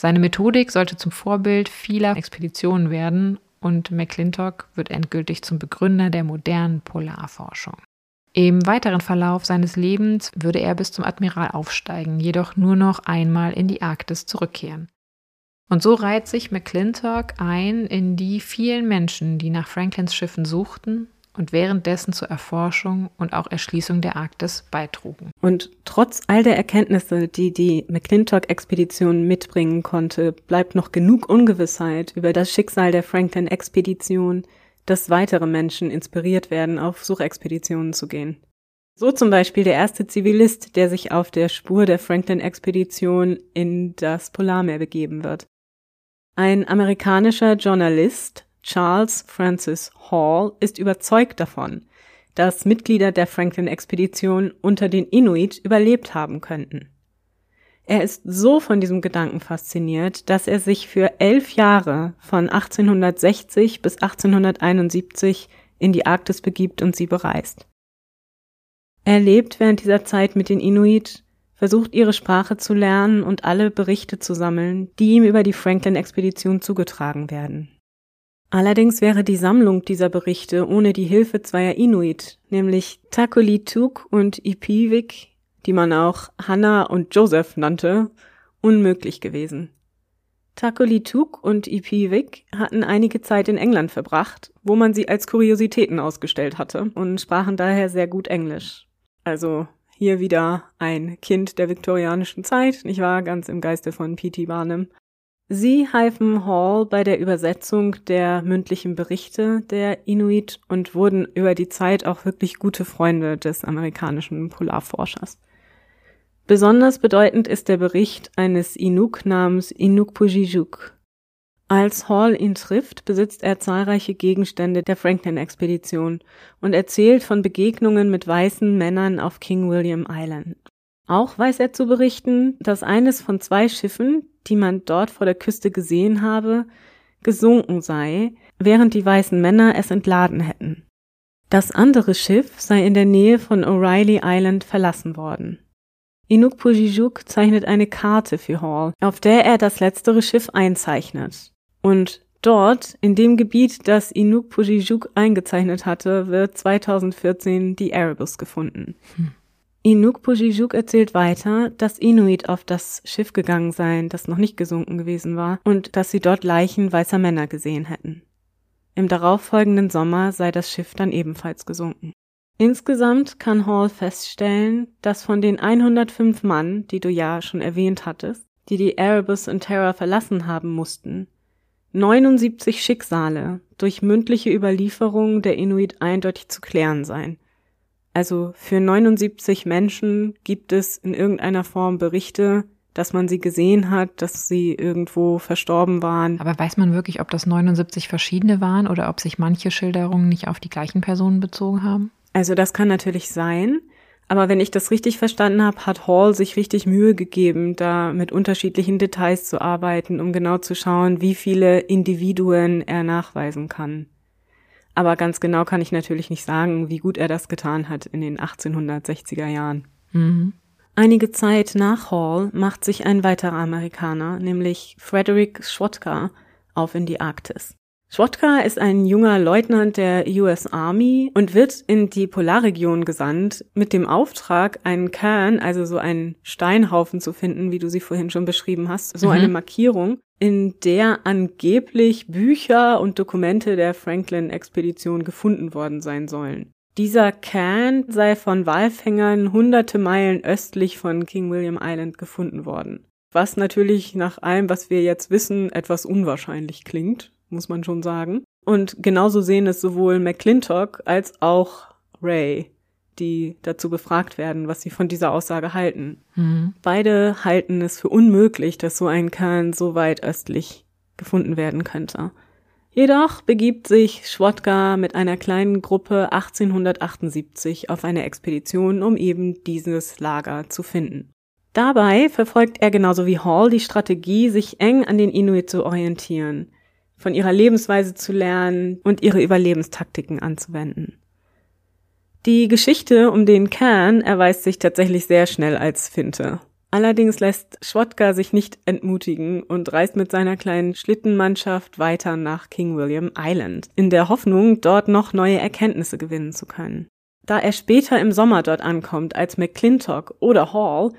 Seine Methodik sollte zum Vorbild vieler Expeditionen werden und McClintock wird endgültig zum Begründer der modernen Polarforschung. Im weiteren Verlauf seines Lebens würde er bis zum Admiral aufsteigen, jedoch nur noch einmal in die Arktis zurückkehren. Und so reiht sich McClintock ein in die vielen Menschen, die nach Franklins Schiffen suchten und währenddessen zur Erforschung und auch Erschließung der Arktis beitrugen. Und trotz all der Erkenntnisse, die die McClintock-Expedition mitbringen konnte, bleibt noch genug Ungewissheit über das Schicksal der Franklin-Expedition, dass weitere Menschen inspiriert werden, auf Suchexpeditionen zu gehen. So zum Beispiel der erste Zivilist, der sich auf der Spur der Franklin-Expedition in das Polarmeer begeben wird. Ein amerikanischer Journalist, Charles Francis Hall, ist überzeugt davon, dass Mitglieder der Franklin-Expedition unter den Inuit überlebt haben könnten. Er ist so von diesem Gedanken fasziniert, dass er sich für elf Jahre von 1860 bis 1871 in die Arktis begibt und sie bereist. Er lebt während dieser Zeit mit den Inuit versucht ihre Sprache zu lernen und alle Berichte zu sammeln, die ihm über die Franklin-Expedition zugetragen werden. Allerdings wäre die Sammlung dieser Berichte ohne die Hilfe zweier Inuit, nämlich Takolituk und Ipivik, die man auch Hannah und Joseph nannte, unmöglich gewesen. Takolituk und Ipivik hatten einige Zeit in England verbracht, wo man sie als Kuriositäten ausgestellt hatte und sprachen daher sehr gut Englisch. Also hier wieder ein Kind der viktorianischen Zeit, nicht wahr? Ganz im Geiste von P.T. Barnum. Sie halfen Hall bei der Übersetzung der mündlichen Berichte der Inuit und wurden über die Zeit auch wirklich gute Freunde des amerikanischen Polarforschers. Besonders bedeutend ist der Bericht eines Inuk namens Inuk Pujijuk. Als Hall ihn trifft, besitzt er zahlreiche Gegenstände der Franklin-Expedition und erzählt von Begegnungen mit weißen Männern auf King William Island. Auch weiß er zu berichten, dass eines von zwei Schiffen, die man dort vor der Küste gesehen habe, gesunken sei, während die weißen Männer es entladen hätten. Das andere Schiff sei in der Nähe von O'Reilly Island verlassen worden. Inuk Pujijuk zeichnet eine Karte für Hall, auf der er das letztere Schiff einzeichnet. Und dort, in dem Gebiet, das Inuk Pujijuk eingezeichnet hatte, wird 2014 die Erebus gefunden. Hm. Inuk Pujijuk erzählt weiter, dass Inuit auf das Schiff gegangen seien, das noch nicht gesunken gewesen war, und dass sie dort Leichen weißer Männer gesehen hätten. Im darauffolgenden Sommer sei das Schiff dann ebenfalls gesunken. Insgesamt kann Hall feststellen, dass von den 105 Mann, die du ja schon erwähnt hattest, die die Erebus und Terror verlassen haben mussten, 79 Schicksale durch mündliche Überlieferung der Inuit eindeutig zu klären seien. Also für 79 Menschen gibt es in irgendeiner Form Berichte, dass man sie gesehen hat, dass sie irgendwo verstorben waren. Aber weiß man wirklich, ob das 79 verschiedene waren oder ob sich manche Schilderungen nicht auf die gleichen Personen bezogen haben? Also das kann natürlich sein. Aber wenn ich das richtig verstanden habe, hat Hall sich richtig Mühe gegeben, da mit unterschiedlichen Details zu arbeiten, um genau zu schauen, wie viele Individuen er nachweisen kann. Aber ganz genau kann ich natürlich nicht sagen, wie gut er das getan hat in den 1860er Jahren. Mhm. Einige Zeit nach Hall macht sich ein weiterer Amerikaner, nämlich Frederick Schwotka, auf in die Arktis. Schwotka ist ein junger Leutnant der US Army und wird in die Polarregion gesandt mit dem Auftrag, einen Kern, also so einen Steinhaufen zu finden, wie du sie vorhin schon beschrieben hast, so mhm. eine Markierung, in der angeblich Bücher und Dokumente der Franklin-Expedition gefunden worden sein sollen. Dieser Kern sei von Walfängern hunderte Meilen östlich von King William Island gefunden worden. Was natürlich nach allem, was wir jetzt wissen, etwas unwahrscheinlich klingt muss man schon sagen. Und genauso sehen es sowohl McClintock als auch Ray, die dazu befragt werden, was sie von dieser Aussage halten. Mhm. Beide halten es für unmöglich, dass so ein Kern so weit östlich gefunden werden könnte. Jedoch begibt sich Schwotka mit einer kleinen Gruppe 1878 auf eine Expedition, um eben dieses Lager zu finden. Dabei verfolgt er genauso wie Hall die Strategie, sich eng an den Inuit zu orientieren, von ihrer Lebensweise zu lernen und ihre Überlebenstaktiken anzuwenden. Die Geschichte um den Kern erweist sich tatsächlich sehr schnell als Finte. Allerdings lässt Schwotka sich nicht entmutigen und reist mit seiner kleinen Schlittenmannschaft weiter nach King William Island, in der Hoffnung, dort noch neue Erkenntnisse gewinnen zu können. Da er später im Sommer dort ankommt als McClintock oder Hall,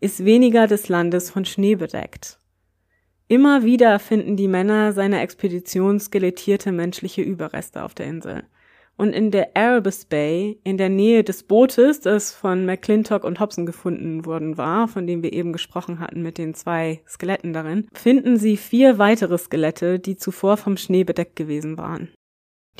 ist weniger des Landes von Schnee bedeckt. Immer wieder finden die Männer seiner Expedition skelettierte menschliche Überreste auf der Insel und in der Erebus Bay, in der Nähe des Bootes, das von McClintock und Hobson gefunden worden war, von dem wir eben gesprochen hatten mit den zwei Skeletten darin, finden sie vier weitere Skelette, die zuvor vom Schnee bedeckt gewesen waren.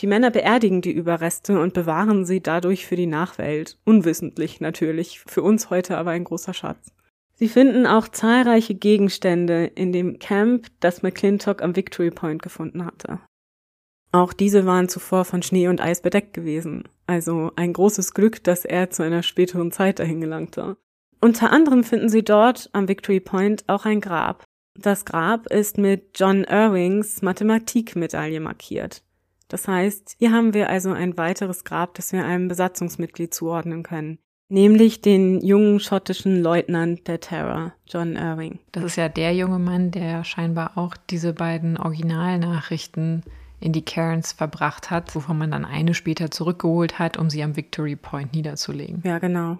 Die Männer beerdigen die Überreste und bewahren sie dadurch für die Nachwelt, unwissentlich natürlich, für uns heute aber ein großer Schatz. Sie finden auch zahlreiche Gegenstände in dem Camp, das McClintock am Victory Point gefunden hatte. Auch diese waren zuvor von Schnee und Eis bedeckt gewesen. Also ein großes Glück, dass er zu einer späteren Zeit dahin gelangte. Unter anderem finden sie dort am Victory Point auch ein Grab. Das Grab ist mit John Irvings Mathematikmedaille markiert. Das heißt, hier haben wir also ein weiteres Grab, das wir einem Besatzungsmitglied zuordnen können. Nämlich den jungen schottischen Leutnant der Terror, John Irving. Das ist ja der junge Mann, der scheinbar auch diese beiden Originalnachrichten in die Cairns verbracht hat, wovon man dann eine später zurückgeholt hat, um sie am Victory Point niederzulegen. Ja, genau.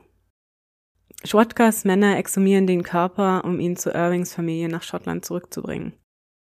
Schwatkas Männer exhumieren den Körper, um ihn zu Irvings Familie nach Schottland zurückzubringen.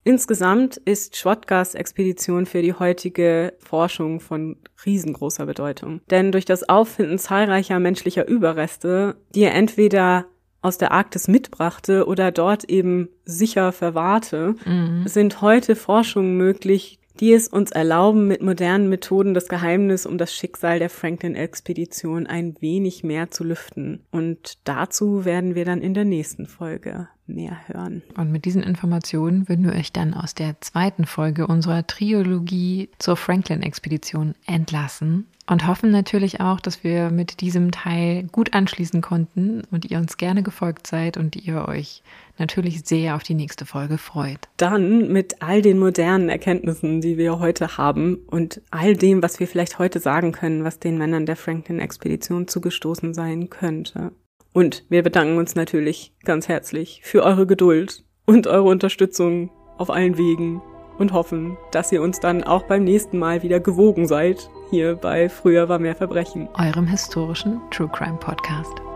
Insgesamt ist Schwatkas Expedition für die heutige Forschung von riesengroßer Bedeutung. Denn durch das Auffinden zahlreicher menschlicher Überreste, die er entweder aus der Arktis mitbrachte oder dort eben sicher verwahrte, mhm. sind heute Forschungen möglich, die es uns erlauben, mit modernen Methoden das Geheimnis um das Schicksal der Franklin-Expedition ein wenig mehr zu lüften. Und dazu werden wir dann in der nächsten Folge mehr hören. Und mit diesen Informationen würden wir euch dann aus der zweiten Folge unserer Triologie zur Franklin-Expedition entlassen und hoffen natürlich auch, dass wir mit diesem Teil gut anschließen konnten und ihr uns gerne gefolgt seid und ihr euch natürlich sehr auf die nächste Folge freut. Dann mit all den modernen Erkenntnissen, die wir heute haben und all dem, was wir vielleicht heute sagen können, was den Männern der Franklin-Expedition zugestoßen sein könnte. Und wir bedanken uns natürlich ganz herzlich für eure Geduld und eure Unterstützung auf allen Wegen und hoffen, dass ihr uns dann auch beim nächsten Mal wieder gewogen seid, hier bei Früher war mehr Verbrechen. Eurem historischen True Crime Podcast.